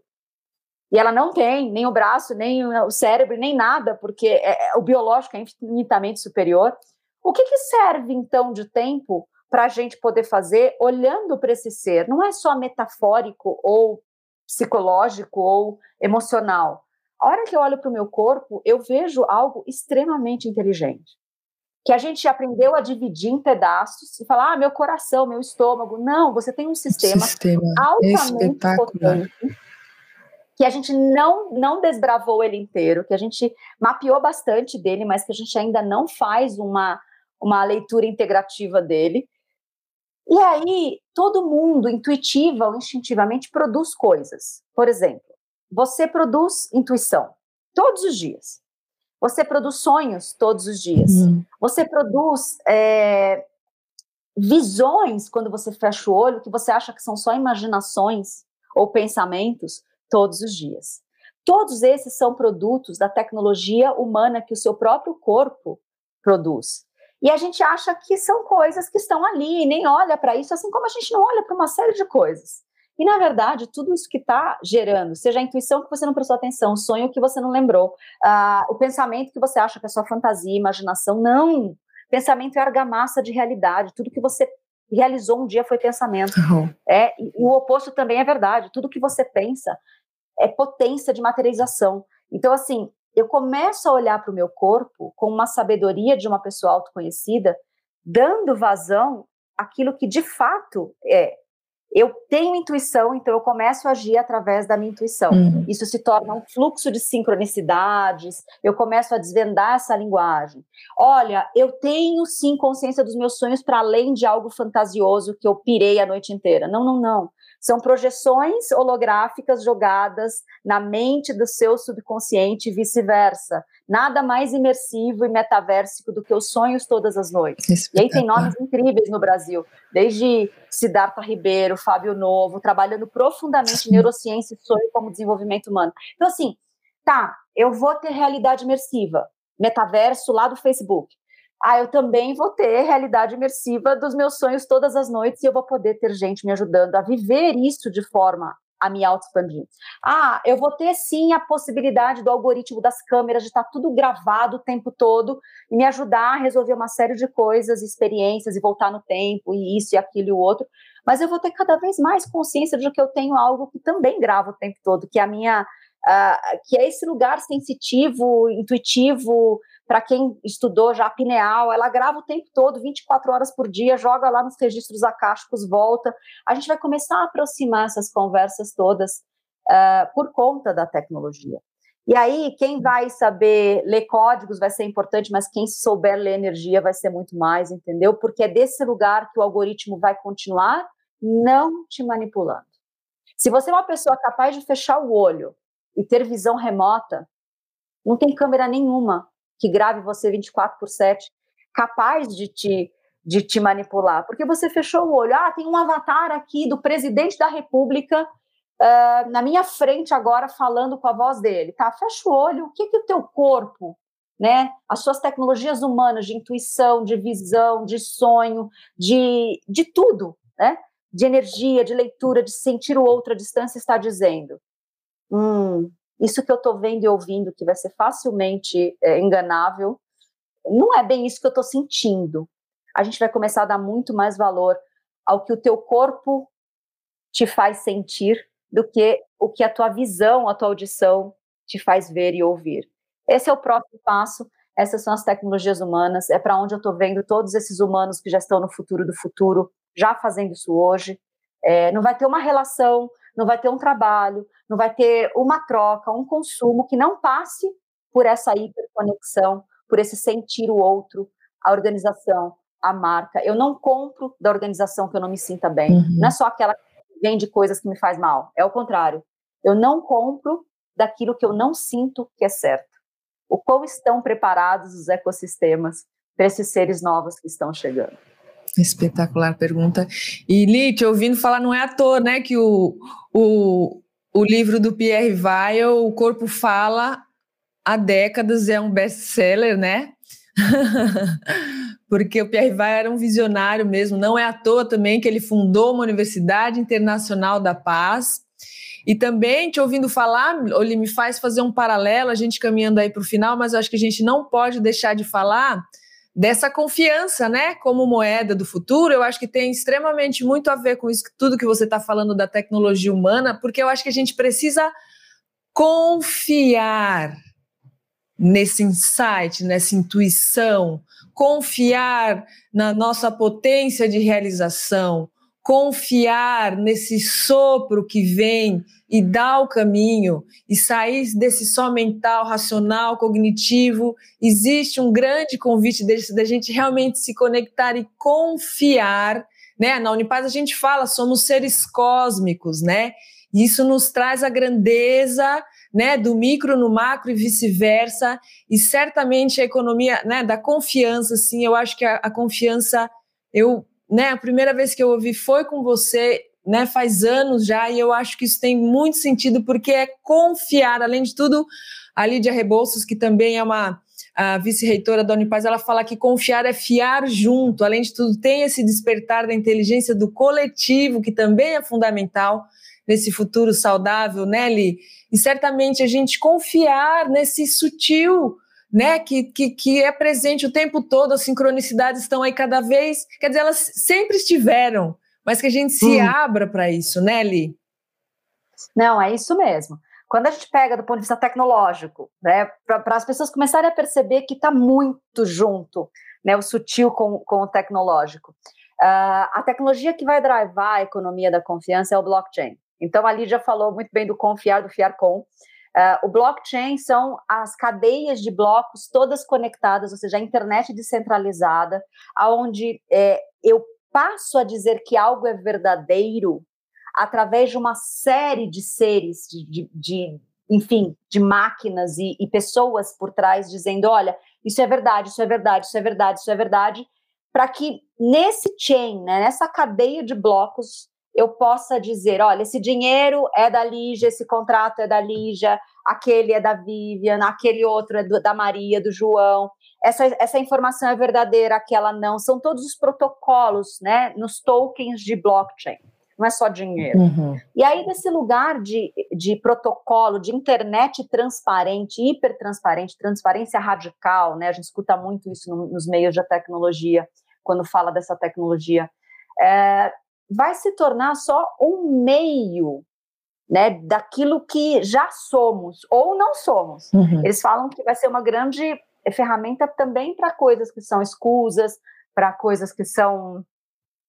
e ela não tem nem o braço, nem o cérebro, nem nada, porque é, é o biológico é infinitamente superior. O que, que serve, então, de tempo para a gente poder fazer olhando para esse ser? Não é só metafórico ou psicológico ou emocional. A hora que eu olho para o meu corpo, eu vejo algo extremamente inteligente. Que a gente aprendeu a dividir em pedaços e falar, ah, meu coração, meu estômago. Não, você tem um sistema, sistema altamente potente que a gente não, não desbravou ele inteiro, que a gente mapeou bastante dele, mas que a gente ainda não faz uma, uma leitura integrativa dele. E aí, todo mundo, intuitiva ou instintivamente, produz coisas. Por exemplo, você produz intuição todos os dias. Você produz sonhos todos os dias. Uhum. Você produz é, visões quando você fecha o olho que você acha que são só imaginações ou pensamentos todos os dias. Todos esses são produtos da tecnologia humana que o seu próprio corpo produz. E a gente acha que são coisas que estão ali, nem olha para isso, assim como a gente não olha para uma série de coisas. E, na verdade, tudo isso que está gerando, seja a intuição que você não prestou atenção, o sonho que você não lembrou, uh, o pensamento que você acha que é só fantasia, imaginação, não. Pensamento é argamassa de realidade. Tudo que você realizou um dia foi pensamento. Uhum. É, e o oposto também é verdade. Tudo que você pensa é potência de materialização. Então, assim, eu começo a olhar para o meu corpo com uma sabedoria de uma pessoa autoconhecida, dando vazão àquilo que de fato é. Eu tenho intuição, então eu começo a agir através da minha intuição. Uhum. Isso se torna um fluxo de sincronicidades, eu começo a desvendar essa linguagem. Olha, eu tenho sim consciência dos meus sonhos para além de algo fantasioso que eu pirei a noite inteira. Não, não, não. São projeções holográficas jogadas na mente do seu subconsciente e vice-versa. Nada mais imersivo e metaversico do que os sonhos todas as noites. E aí tem nomes incríveis no Brasil, desde Siddhartha Ribeiro, Fábio Novo, trabalhando profundamente em neurociência e sonho como desenvolvimento humano. Então, assim, tá, eu vou ter realidade imersiva, metaverso lá do Facebook ah, eu também vou ter realidade imersiva dos meus sonhos todas as noites e eu vou poder ter gente me ajudando a viver isso de forma a me auto-expandir. Ah, eu vou ter sim a possibilidade do algoritmo das câmeras de estar tudo gravado o tempo todo e me ajudar a resolver uma série de coisas, experiências e voltar no tempo e isso e aquilo e o outro. Mas eu vou ter cada vez mais consciência de que eu tenho algo que também grava o tempo todo, que é a minha, uh, que é esse lugar sensitivo, intuitivo, para quem estudou já a pineal, ela grava o tempo todo, 24 horas por dia, joga lá nos registros acásticos, volta. A gente vai começar a aproximar essas conversas todas uh, por conta da tecnologia. E aí, quem vai saber ler códigos vai ser importante, mas quem souber ler energia vai ser muito mais, entendeu? Porque é desse lugar que o algoritmo vai continuar não te manipulando. Se você é uma pessoa capaz de fechar o olho e ter visão remota, não tem câmera nenhuma que grave você 24 por 7, capaz de te, de te manipular, porque você fechou o olho. Ah, tem um avatar aqui do presidente da República uh, na minha frente agora falando com a voz dele. Tá, fecha o olho. O que, que o teu corpo, né? As suas tecnologias humanas de intuição, de visão, de sonho, de, de tudo, né? De energia, de leitura, de sentir o outro à distância está dizendo. Hum, isso que eu estou vendo e ouvindo, que vai ser facilmente é, enganável, não é bem isso que eu estou sentindo. a gente vai começar a dar muito mais valor ao que o teu corpo te faz sentir do que o que a tua visão, a tua audição te faz ver e ouvir. Esse é o próximo passo. Essas são as tecnologias humanas. É para onde eu estou vendo todos esses humanos que já estão no futuro do futuro, já fazendo isso hoje. É, não vai ter uma relação, não vai ter um trabalho, não vai ter uma troca, um consumo que não passe por essa hiperconexão, por esse sentir o outro, a organização, a marca. Eu não compro da organização que eu não me sinta bem. Uhum. Não é só aquela que vende coisas que me faz mal. É o contrário. Eu não compro daquilo que eu não sinto que é certo. O quão estão preparados os ecossistemas para esses seres novos que estão chegando? Espetacular pergunta. E Lite, ouvindo falar, não é à toa, né, que o, o, o livro do Pierre Weil, O Corpo Fala, há décadas é um best-seller, né? Porque o Pierre Weil era um visionário mesmo, não é à toa também que ele fundou uma Universidade Internacional da Paz. E também, te ouvindo falar, ele me faz fazer um paralelo, a gente caminhando aí para o final, mas eu acho que a gente não pode deixar de falar dessa confiança, né, como moeda do futuro, eu acho que tem extremamente muito a ver com isso, tudo que você está falando da tecnologia humana, porque eu acho que a gente precisa confiar nesse insight, nessa intuição, confiar na nossa potência de realização, confiar nesse sopro que vem e dá o caminho e sair desse só mental, racional, cognitivo. Existe um grande convite da gente realmente se conectar e confiar. Né? Na Unipaz a gente fala, somos seres cósmicos, né? Isso nos traz a grandeza né, do micro no macro e vice-versa, e certamente a economia né, da confiança, assim, eu acho que a, a confiança, eu, né, a primeira vez que eu ouvi foi com você, né, faz anos já, e eu acho que isso tem muito sentido, porque é confiar, além de tudo, a Lídia Rebouças, que também é uma vice-reitora da Unipaz, ela fala que confiar é fiar junto, além de tudo, tem esse despertar da inteligência do coletivo, que também é fundamental nesse futuro saudável, né, Li? E certamente a gente confiar nesse sutil, né, que, que, que é presente o tempo todo, as sincronicidades estão aí cada vez, quer dizer, elas sempre estiveram, mas que a gente se hum. abra para isso, né, Li? Não, é isso mesmo. Quando a gente pega do ponto de vista tecnológico, né, para as pessoas começarem a perceber que está muito junto, né, o sutil com, com o tecnológico. Uh, a tecnologia que vai drivar a economia da confiança é o blockchain. Então, a Lídia falou muito bem do confiar, do fiar com. Uh, o blockchain são as cadeias de blocos todas conectadas, ou seja, a internet descentralizada, aonde é, eu passo a dizer que algo é verdadeiro através de uma série de seres, de, de, de enfim, de máquinas e, e, pessoas por trás dizendo, olha, isso é verdade, isso é verdade, isso é verdade, isso é verdade, para que nesse chain, né, nessa cadeia de blocos, eu possa dizer, olha, esse dinheiro é da Lígia, esse contrato é da Lígia, aquele é da Vivian, aquele outro é do, da Maria, do João, essa, essa informação é verdadeira, aquela não, são todos os protocolos, né, nos tokens de blockchain, não é só dinheiro. Uhum. E aí, nesse lugar de, de protocolo, de internet transparente, hipertransparente, transparência radical, né, a gente escuta muito isso no, nos meios da tecnologia, quando fala dessa tecnologia, é, vai se tornar só um meio né, daquilo que já somos ou não somos. Uhum. Eles falam que vai ser uma grande ferramenta também para coisas que são escusas, para coisas que são,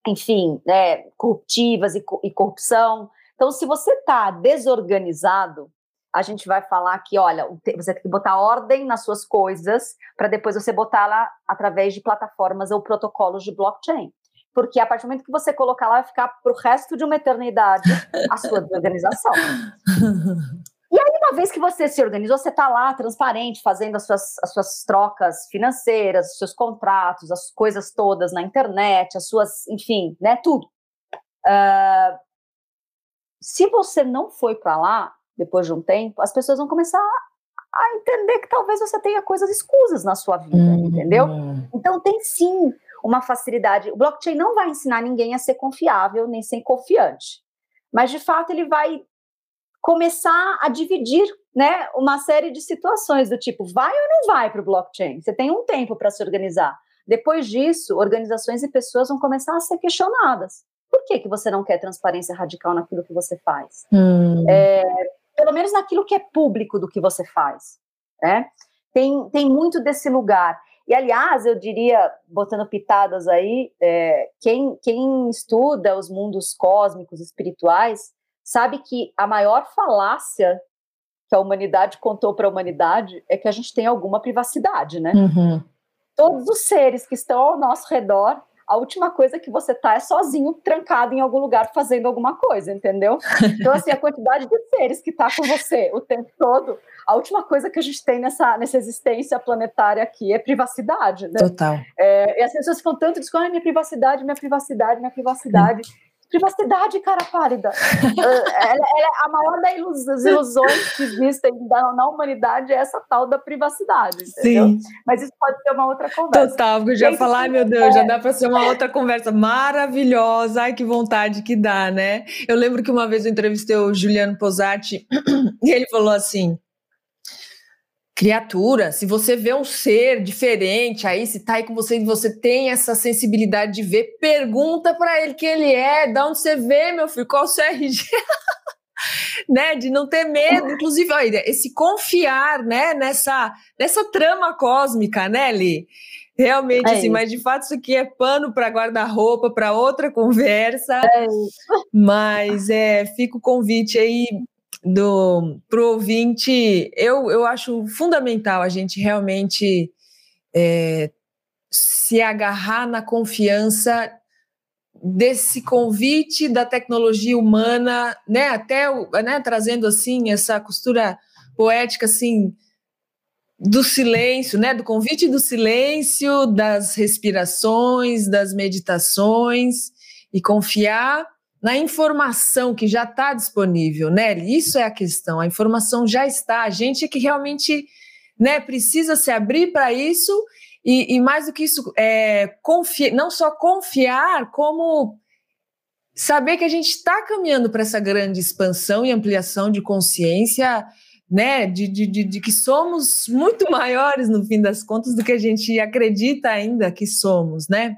enfim, né, corruptivas e, e corrupção. Então, se você está desorganizado, a gente vai falar que, olha, você tem que botar ordem nas suas coisas para depois você botar lá através de plataformas ou protocolos de blockchain porque a partir do momento que você colocar lá, vai ficar para o resto de uma eternidade a sua organização. E aí, uma vez que você se organizou, você está lá transparente, fazendo as suas, as suas trocas financeiras, os seus contratos, as coisas todas na internet, as suas, enfim, né, tudo. Uh, se você não foi para lá, depois de um tempo, as pessoas vão começar a entender que talvez você tenha coisas escusas na sua vida, uhum. entendeu? Então, tem sim uma facilidade. O blockchain não vai ensinar ninguém a ser confiável nem ser confiante, mas de fato ele vai começar a dividir, né, uma série de situações do tipo vai ou não vai para o blockchain. Você tem um tempo para se organizar. Depois disso, organizações e pessoas vão começar a ser questionadas. Por que, que você não quer transparência radical naquilo que você faz? Hum. É, pelo menos naquilo que é público do que você faz. Né? Tem, tem muito desse lugar. E, aliás, eu diria, botando pitadas aí, é, quem, quem estuda os mundos cósmicos, espirituais, sabe que a maior falácia que a humanidade contou para a humanidade é que a gente tem alguma privacidade, né? Uhum. Todos os seres que estão ao nosso redor a última coisa que você tá é sozinho, trancado em algum lugar fazendo alguma coisa, entendeu? Então, assim, a quantidade de seres que tá com você o tempo todo, a última coisa que a gente tem nessa, nessa existência planetária aqui é privacidade, né? Total. É, e as pessoas ficam tanto dizendo, ah, minha privacidade, minha privacidade, minha privacidade. Hum. Privacidade, cara pálida. ela, ela, é a maior das ilusões que existem na, humanidade é essa tal da privacidade, entendeu? Sim. Mas isso pode ser uma outra conversa. Total, porque eu já falar, ai meu Deus, é... já dá para ser uma outra conversa maravilhosa. Ai, que vontade que dá, né? Eu lembro que uma vez eu entrevistei o Juliano Posati e ele falou assim: criatura, se você vê um ser diferente aí, se tá aí com você e você tem essa sensibilidade de ver, pergunta para ele quem ele é, da onde você vê, meu filho, qual o seu RG? né, de não ter medo, inclusive, olha, esse confiar, né, nessa, nessa trama cósmica, né, Li? Realmente, é assim, isso. mas de fato isso aqui é pano para guarda-roupa, para outra conversa. É mas é, fica o convite aí do para o ouvinte, eu, eu acho fundamental a gente realmente é, se agarrar na confiança desse convite da tecnologia humana, né, até né, trazendo assim essa costura poética assim do silêncio, né, do convite do silêncio, das respirações, das meditações e confiar na informação que já está disponível, né? Isso é a questão. A informação já está. A gente é que realmente né, precisa se abrir para isso e, e, mais do que isso, é, confiar, não só confiar, como saber que a gente está caminhando para essa grande expansão e ampliação de consciência, né? De, de, de, de que somos muito maiores no fim das contas do que a gente acredita ainda que somos, né?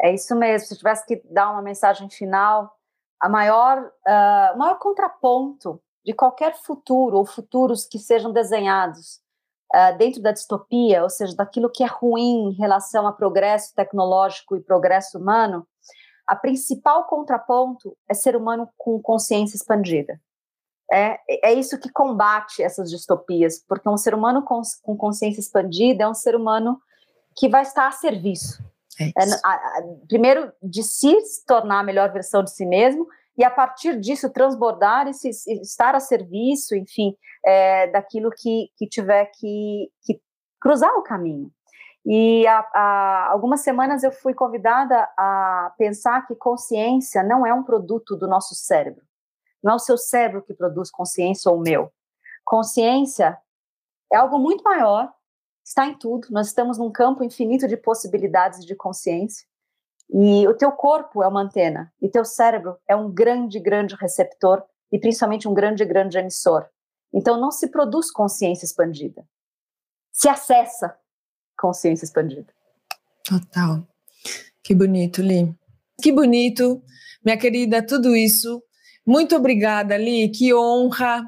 É isso mesmo. Se eu tivesse que dar uma mensagem final, a maior, uh, maior contraponto de qualquer futuro ou futuros que sejam desenhados uh, dentro da distopia, ou seja, daquilo que é ruim em relação a progresso tecnológico e progresso humano, a principal contraponto é ser humano com consciência expandida. É, é isso que combate essas distopias, porque um ser humano com, com consciência expandida é um ser humano que vai estar a serviço é, é primeiro, de se tornar a melhor versão de si mesmo, e a partir disso transbordar e, se, e estar a serviço, enfim, é, daquilo que, que tiver que, que, cruzar o caminho. E há, algumas semanas eu fui convidada a pensar que consciência não é um produto do nosso cérebro. Não é o seu cérebro que produz consciência ou o meu. Consciência é algo muito maior está em tudo. Nós estamos num campo infinito de possibilidades de consciência. E o teu corpo é uma antena e teu cérebro é um grande, grande receptor e principalmente um grande, grande emissor. Então não se produz consciência expandida. Se acessa consciência expandida. Total. Que bonito, Li. Que bonito. Minha querida, tudo isso. Muito obrigada, Li. Que honra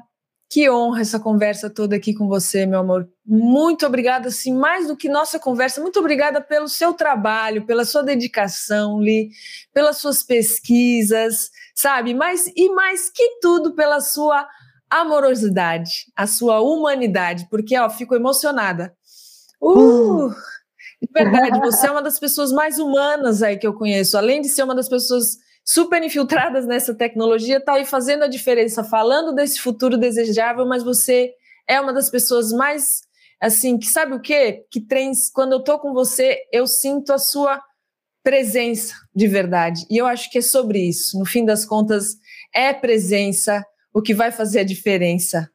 que honra essa conversa toda aqui com você, meu amor. Muito obrigada, assim, mais do que nossa conversa, muito obrigada pelo seu trabalho, pela sua dedicação, Li, pelas suas pesquisas, sabe? Mas e mais que tudo pela sua amorosidade, a sua humanidade, porque ó, fico emocionada. Uh! De verdade, você é uma das pessoas mais humanas aí que eu conheço, além de ser uma das pessoas super infiltradas nessa tecnologia, está aí fazendo a diferença, falando desse futuro desejável, mas você é uma das pessoas mais assim, que sabe o quê? Que trens, quando eu tô com você, eu sinto a sua presença de verdade. E eu acho que é sobre isso. No fim das contas, é presença o que vai fazer a diferença.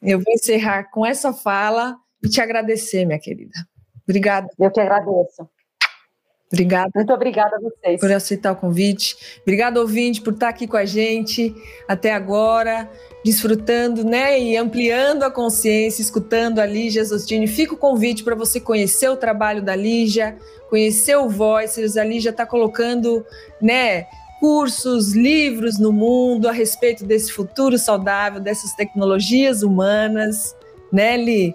Eu vou encerrar com essa fala e te agradecer, minha querida. Obrigada. Eu que agradeço. Obrigada. Muito obrigada a vocês. Por aceitar o convite. Obrigada, ouvinte, por estar aqui com a gente até agora, desfrutando né, e ampliando a consciência, escutando a Lígia Zostini. Fica o convite para você conhecer o trabalho da Lígia, conhecer o Voices. A Lígia está colocando né, cursos, livros no mundo a respeito desse futuro saudável, dessas tecnologias humanas. Né, Li?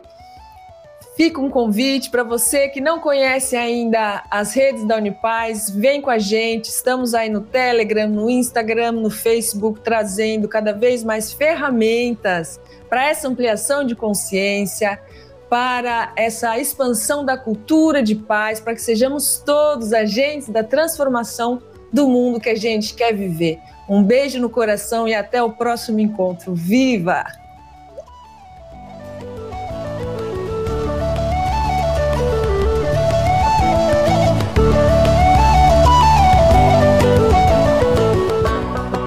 Fica um convite para você que não conhece ainda as redes da Unipaz, vem com a gente. Estamos aí no Telegram, no Instagram, no Facebook, trazendo cada vez mais ferramentas para essa ampliação de consciência, para essa expansão da cultura de paz, para que sejamos todos agentes da transformação do mundo que a gente quer viver. Um beijo no coração e até o próximo encontro. Viva!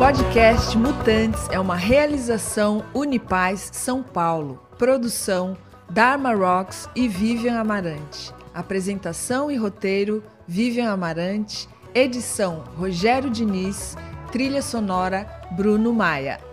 Podcast Mutantes é uma realização Unipaz São Paulo. Produção Dharma Rocks e Vivian Amarante. Apresentação e roteiro Vivian Amarante. Edição Rogério Diniz. Trilha sonora Bruno Maia.